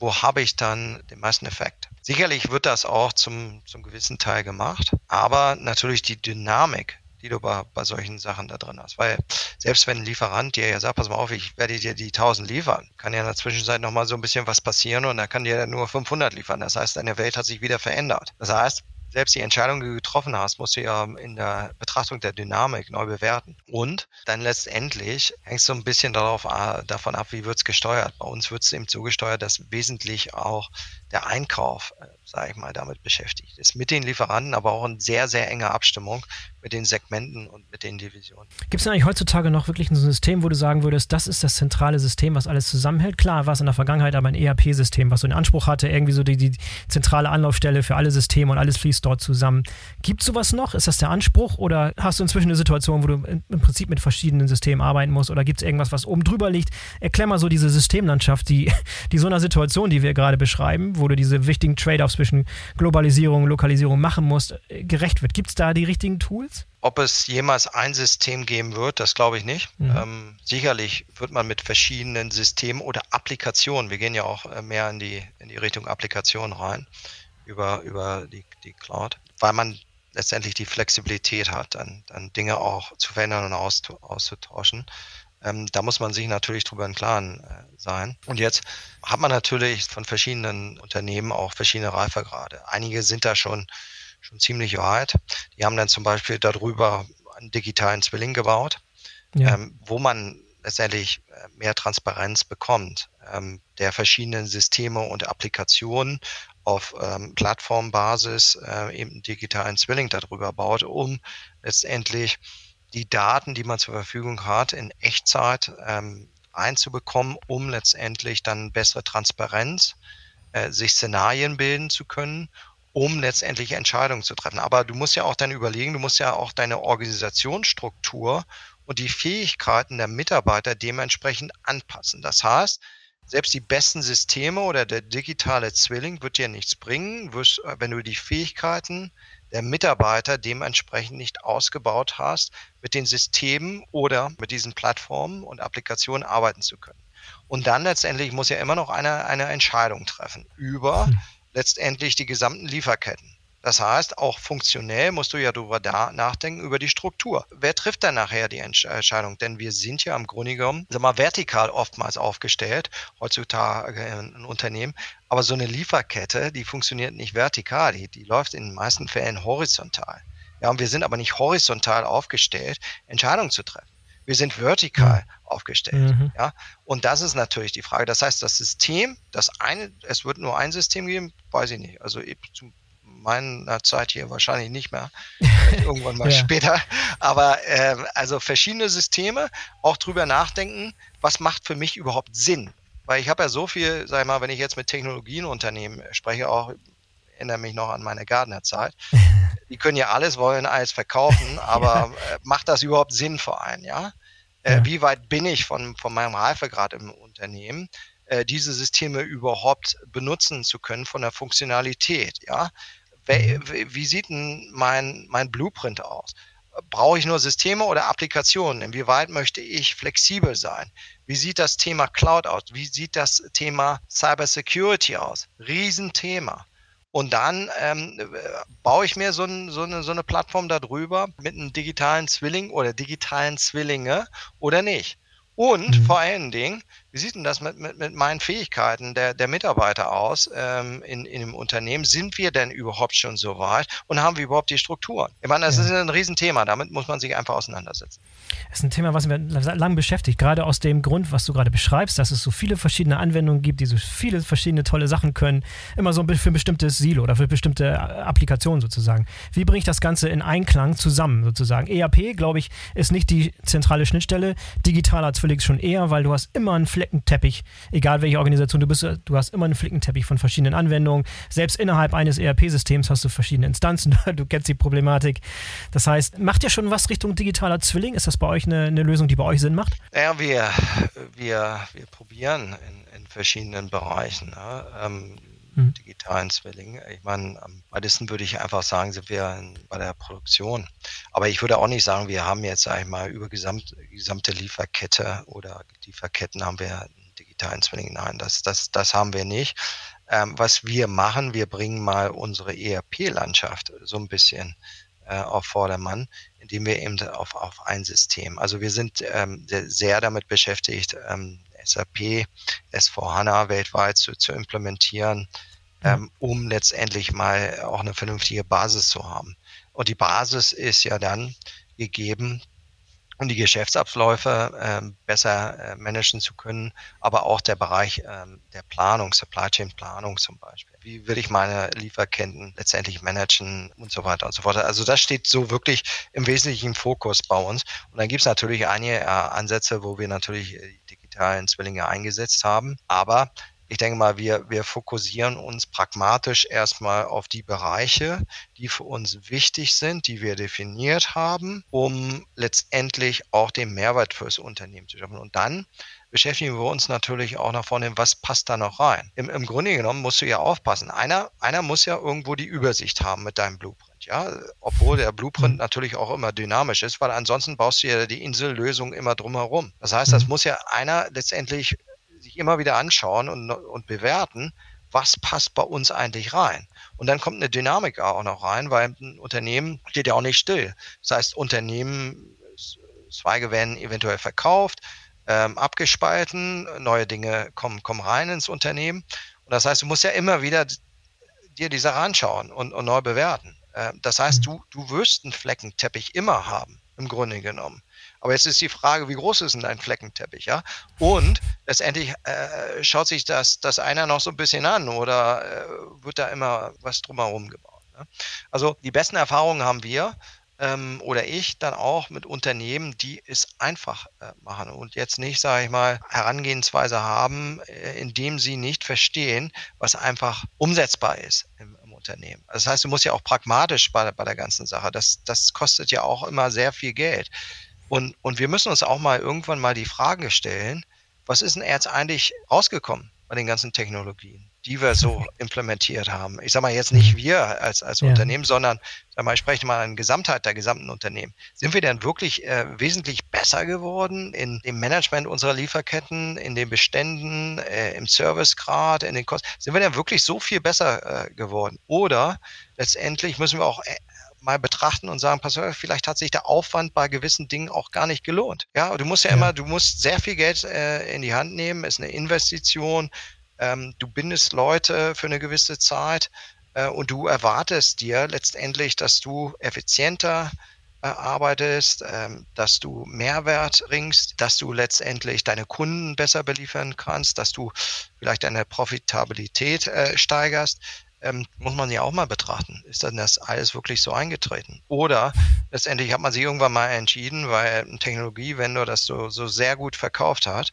wo habe ich dann den meisten Effekt? Sicherlich wird das auch zum, zum gewissen Teil gemacht, aber natürlich die Dynamik, die du bei, bei solchen Sachen da drin hast. Weil selbst wenn ein Lieferant dir ja sagt, pass mal auf, ich werde dir die 1000 liefern, kann ja in der Zwischenzeit nochmal so ein bisschen was passieren und er kann dir nur 500 liefern. Das heißt, deine Welt hat sich wieder verändert. Das heißt, selbst die Entscheidung, die du getroffen hast, musst du ja in der Betrachtung der Dynamik neu bewerten. Und dann letztendlich hängst du ein bisschen darauf, äh, davon ab, wie wird es gesteuert. Bei uns wird es eben so gesteuert, dass wesentlich auch der Einkauf, äh, sage ich mal, damit beschäftigt ist. Mit den Lieferanten, aber auch in sehr, sehr enger Abstimmung mit den Segmenten und mit den Divisionen. Gibt es eigentlich heutzutage noch wirklich ein System, wo du sagen würdest, das ist das zentrale System, was alles zusammenhält? Klar war es in der Vergangenheit aber ein ERP-System, was so den Anspruch hatte, irgendwie so die, die zentrale Anlaufstelle für alle Systeme und alles fließt dort zusammen. Gibt es sowas noch? Ist das der Anspruch oder hast du inzwischen eine Situation, wo du im Prinzip mit verschiedenen Systemen arbeiten musst oder gibt es irgendwas, was oben drüber liegt? Erklär mal so diese Systemlandschaft, die, die so einer Situation, die wir gerade beschreiben, wo du diese wichtigen Trade-offs zwischen Globalisierung und Lokalisierung machen musst, äh, gerecht wird. Gibt es da die richtigen Tools? Ob es jemals ein System geben wird, das glaube ich nicht. Mhm. Ähm, sicherlich wird man mit verschiedenen Systemen oder Applikationen, wir gehen ja auch äh, mehr in die, in die Richtung Applikation rein, über, über die, die Cloud, weil man letztendlich die Flexibilität hat, dann, dann Dinge auch zu verändern und auszutauschen. Ähm, da muss man sich natürlich drüber im Klaren äh, sein. Und jetzt hat man natürlich von verschiedenen Unternehmen auch verschiedene Reifegrade. Einige sind da schon schon ziemlich weit. Die haben dann zum Beispiel darüber einen digitalen Zwilling gebaut, ja. ähm, wo man letztendlich äh, mehr Transparenz bekommt, ähm, der verschiedenen Systeme und Applikationen auf ähm, Plattformbasis äh, eben digitalen Zwilling darüber baut, um letztendlich die Daten, die man zur Verfügung hat, in Echtzeit ähm, einzubekommen, um letztendlich dann bessere Transparenz, äh, sich Szenarien bilden zu können, um letztendlich Entscheidungen zu treffen. Aber du musst ja auch dann überlegen, du musst ja auch deine Organisationsstruktur und die Fähigkeiten der Mitarbeiter dementsprechend anpassen. Das heißt, selbst die besten Systeme oder der digitale Zwilling wird dir nichts bringen, äh, wenn du die Fähigkeiten der Mitarbeiter dementsprechend nicht ausgebaut hast, mit den Systemen oder mit diesen Plattformen und Applikationen arbeiten zu können. Und dann letztendlich muss ja immer noch eine, eine Entscheidung treffen über hm. letztendlich die gesamten Lieferketten. Das heißt, auch funktionell musst du ja darüber nachdenken, über die Struktur. Wer trifft dann nachher die Entscheidung? Denn wir sind ja im Grunde genommen, sag mal, vertikal oftmals aufgestellt, heutzutage in Unternehmen. Aber so eine Lieferkette, die funktioniert nicht vertikal, die, die läuft in den meisten Fällen horizontal. Ja, und wir sind aber nicht horizontal aufgestellt, Entscheidungen zu treffen. Wir sind vertikal mhm. aufgestellt. Mhm. Ja, und das ist natürlich die Frage. Das heißt, das System, das eine, es wird nur ein System geben, weiß ich nicht. Also zum meiner Zeit hier wahrscheinlich nicht mehr, [LAUGHS] irgendwann mal ja. später. Aber äh, also verschiedene Systeme, auch drüber nachdenken, was macht für mich überhaupt Sinn? Weil ich habe ja so viel, sag ich mal, wenn ich jetzt mit Technologienunternehmen spreche, auch erinnere mich noch an meine Gardner-Zeit. [LAUGHS] Die können ja alles, wollen alles verkaufen, [LAUGHS] aber ja. äh, macht das überhaupt Sinn für einen, ja? Äh, ja. Wie weit bin ich von, von meinem Reifegrad im Unternehmen? Äh, diese Systeme überhaupt benutzen zu können von der Funktionalität, ja? Wie sieht denn mein, mein Blueprint aus? Brauche ich nur Systeme oder Applikationen? Inwieweit möchte ich flexibel sein? Wie sieht das Thema Cloud aus? Wie sieht das Thema Cybersecurity aus? Riesenthema. Und dann ähm, baue ich mir so, ein, so, eine, so eine Plattform darüber mit einem digitalen Zwilling oder digitalen Zwillinge oder nicht. Und mhm. vor allen Dingen, wie sieht denn das mit, mit, mit meinen Fähigkeiten der, der Mitarbeiter aus ähm, in, in dem Unternehmen? Sind wir denn überhaupt schon so weit und haben wir überhaupt die Strukturen? Ich meine, das ja. ist ein Riesenthema, damit muss man sich einfach auseinandersetzen. Das ist ein Thema, was mir lang beschäftigt, gerade aus dem Grund, was du gerade beschreibst, dass es so viele verschiedene Anwendungen gibt, die so viele verschiedene tolle Sachen können, immer so für ein bestimmtes Silo oder für bestimmte äh, Applikationen sozusagen. Wie bringe ich das Ganze in Einklang zusammen sozusagen? ERP, glaube ich, ist nicht die zentrale Schnittstelle, digitaler Zwilling schon eher, weil du hast immer einen Flickenteppich, egal welche Organisation du bist, du hast immer einen Flickenteppich von verschiedenen Anwendungen. Selbst innerhalb eines ERP-Systems hast du verschiedene Instanzen, [LAUGHS] du kennst die Problematik. Das heißt, macht ihr schon was Richtung digitaler Zwilling? Ist das bei euch eine, eine Lösung, die bei euch Sinn macht? Ja, wir, wir, wir probieren in, in verschiedenen Bereichen. Ne? Ähm, hm. digitalen Zwilling. Ich meine, am weitesten würde ich einfach sagen, sind wir bei der Produktion. Aber ich würde auch nicht sagen, wir haben jetzt, sag ich mal, über gesamt, gesamte Lieferkette oder Lieferketten haben wir einen digitalen Zwilling. Nein, das, das, das haben wir nicht. Ähm, was wir machen, wir bringen mal unsere ERP-Landschaft so ein bisschen äh, auf Vordermann, indem wir eben auf, auf ein System. Also wir sind ähm, sehr damit beschäftigt, ähm, SAP S4HANA weltweit zu, zu implementieren, ähm, um letztendlich mal auch eine vernünftige Basis zu haben. Und die Basis ist ja dann gegeben, um die Geschäftsabläufe ähm, besser äh, managen zu können, aber auch der Bereich ähm, der Planung, Supply Chain Planung zum Beispiel. Wie will ich meine Lieferketten letztendlich managen und so weiter und so fort. Also das steht so wirklich im Wesentlichen Fokus bei uns. Und dann gibt es natürlich einige äh, Ansätze, wo wir natürlich äh, digitalen Zwillinge eingesetzt haben. Aber ich denke mal, wir, wir fokussieren uns pragmatisch erstmal auf die Bereiche, die für uns wichtig sind, die wir definiert haben, um letztendlich auch den Mehrwert fürs Unternehmen zu schaffen. Und dann beschäftigen wir uns natürlich auch nach vorne, was passt da noch rein. Im, Im Grunde genommen musst du ja aufpassen. Einer, einer muss ja irgendwo die Übersicht haben mit deinem Blueprint. Ja, obwohl der Blueprint mhm. natürlich auch immer dynamisch ist, weil ansonsten baust du ja die Insellösung immer drumherum. Das heißt, das mhm. muss ja einer letztendlich sich immer wieder anschauen und, und bewerten, was passt bei uns eigentlich rein. Und dann kommt eine Dynamik auch noch rein, weil ein Unternehmen steht ja auch nicht still. Das heißt, Unternehmen, Zweige werden eventuell verkauft, ähm, abgespalten, neue Dinge kommen, kommen rein ins Unternehmen. Und das heißt, du musst ja immer wieder dir die Sache anschauen und, und neu bewerten. Äh, das heißt, mhm. du, du wirst einen Fleckenteppich immer haben, im Grunde genommen. Aber jetzt ist die Frage, wie groß ist denn dein Fleckenteppich, ja? Und letztendlich äh, schaut sich das, das einer noch so ein bisschen an oder äh, wird da immer was drumherum gebaut. Ne? Also die besten Erfahrungen haben wir ähm, oder ich dann auch mit Unternehmen, die es einfach äh, machen und jetzt nicht, sage ich mal, Herangehensweise haben, äh, indem sie nicht verstehen, was einfach umsetzbar ist im, Unternehmen. Das heißt, du musst ja auch pragmatisch bei, bei der ganzen Sache. Das, das kostet ja auch immer sehr viel Geld. Und, und wir müssen uns auch mal irgendwann mal die Frage stellen, was ist denn jetzt eigentlich rausgekommen bei den ganzen Technologien? die wir so [LAUGHS] implementiert haben. Ich sage mal jetzt nicht mhm. wir als, als ja. Unternehmen, sondern sag mal, ich spreche mal an Gesamtheit der gesamten Unternehmen. Sind wir denn wirklich äh, wesentlich besser geworden in dem Management unserer Lieferketten, in den Beständen, äh, im Servicegrad, in den Kosten? Sind wir denn wirklich so viel besser äh, geworden? Oder letztendlich müssen wir auch äh, mal betrachten und sagen, pass auf, vielleicht hat sich der Aufwand bei gewissen Dingen auch gar nicht gelohnt. Ja, du musst ja, ja. immer, du musst sehr viel Geld äh, in die Hand nehmen, ist eine Investition, ähm, du bindest Leute für eine gewisse Zeit äh, und du erwartest dir letztendlich, dass du effizienter äh, arbeitest, ähm, dass du Mehrwert bringst, dass du letztendlich deine Kunden besser beliefern kannst, dass du vielleicht deine Profitabilität äh, steigerst ähm, muss man ja auch mal betrachten. Ist dann das alles wirklich so eingetreten? Oder letztendlich hat man sich irgendwann mal entschieden, weil ein Technologievendor das so, so sehr gut verkauft hat.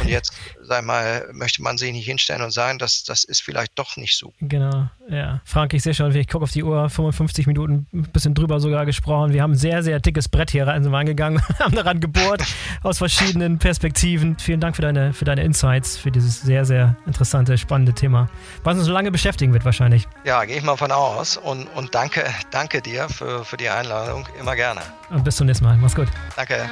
Und [LAUGHS] jetzt, sag mal, möchte man sich nicht hinstellen und sagen, dass das ist vielleicht doch nicht so. Genau, ja. Frank, ich sehe schon, ich gucke auf die Uhr, 55 Minuten, ein bisschen drüber sogar gesprochen. Wir haben ein sehr, sehr dickes Brett hier rein, sind wir angegangen, [LAUGHS] haben daran gebohrt, [LAUGHS] aus verschiedenen Perspektiven. Vielen Dank für deine, für deine Insights, für dieses sehr, sehr interessante, spannende Thema, was uns so lange beschäftigen wird wahrscheinlich wahrscheinlich. Ja, gehe ich mal von aus. Und, und danke, danke dir für, für die Einladung. Immer gerne. Und bis zum nächsten Mal. Mach's gut. Danke.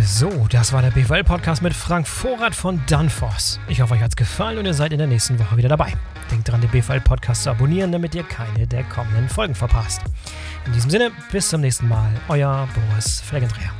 So, das war der BWL-Podcast mit Frank Vorrat von Danfoss. Ich hoffe, euch hat's gefallen und ihr seid in der nächsten Woche wieder dabei. Denkt dran, den BWL-Podcast zu abonnieren, damit ihr keine der kommenden Folgen verpasst. In diesem Sinne, bis zum nächsten Mal. Euer Boris Felgendreher.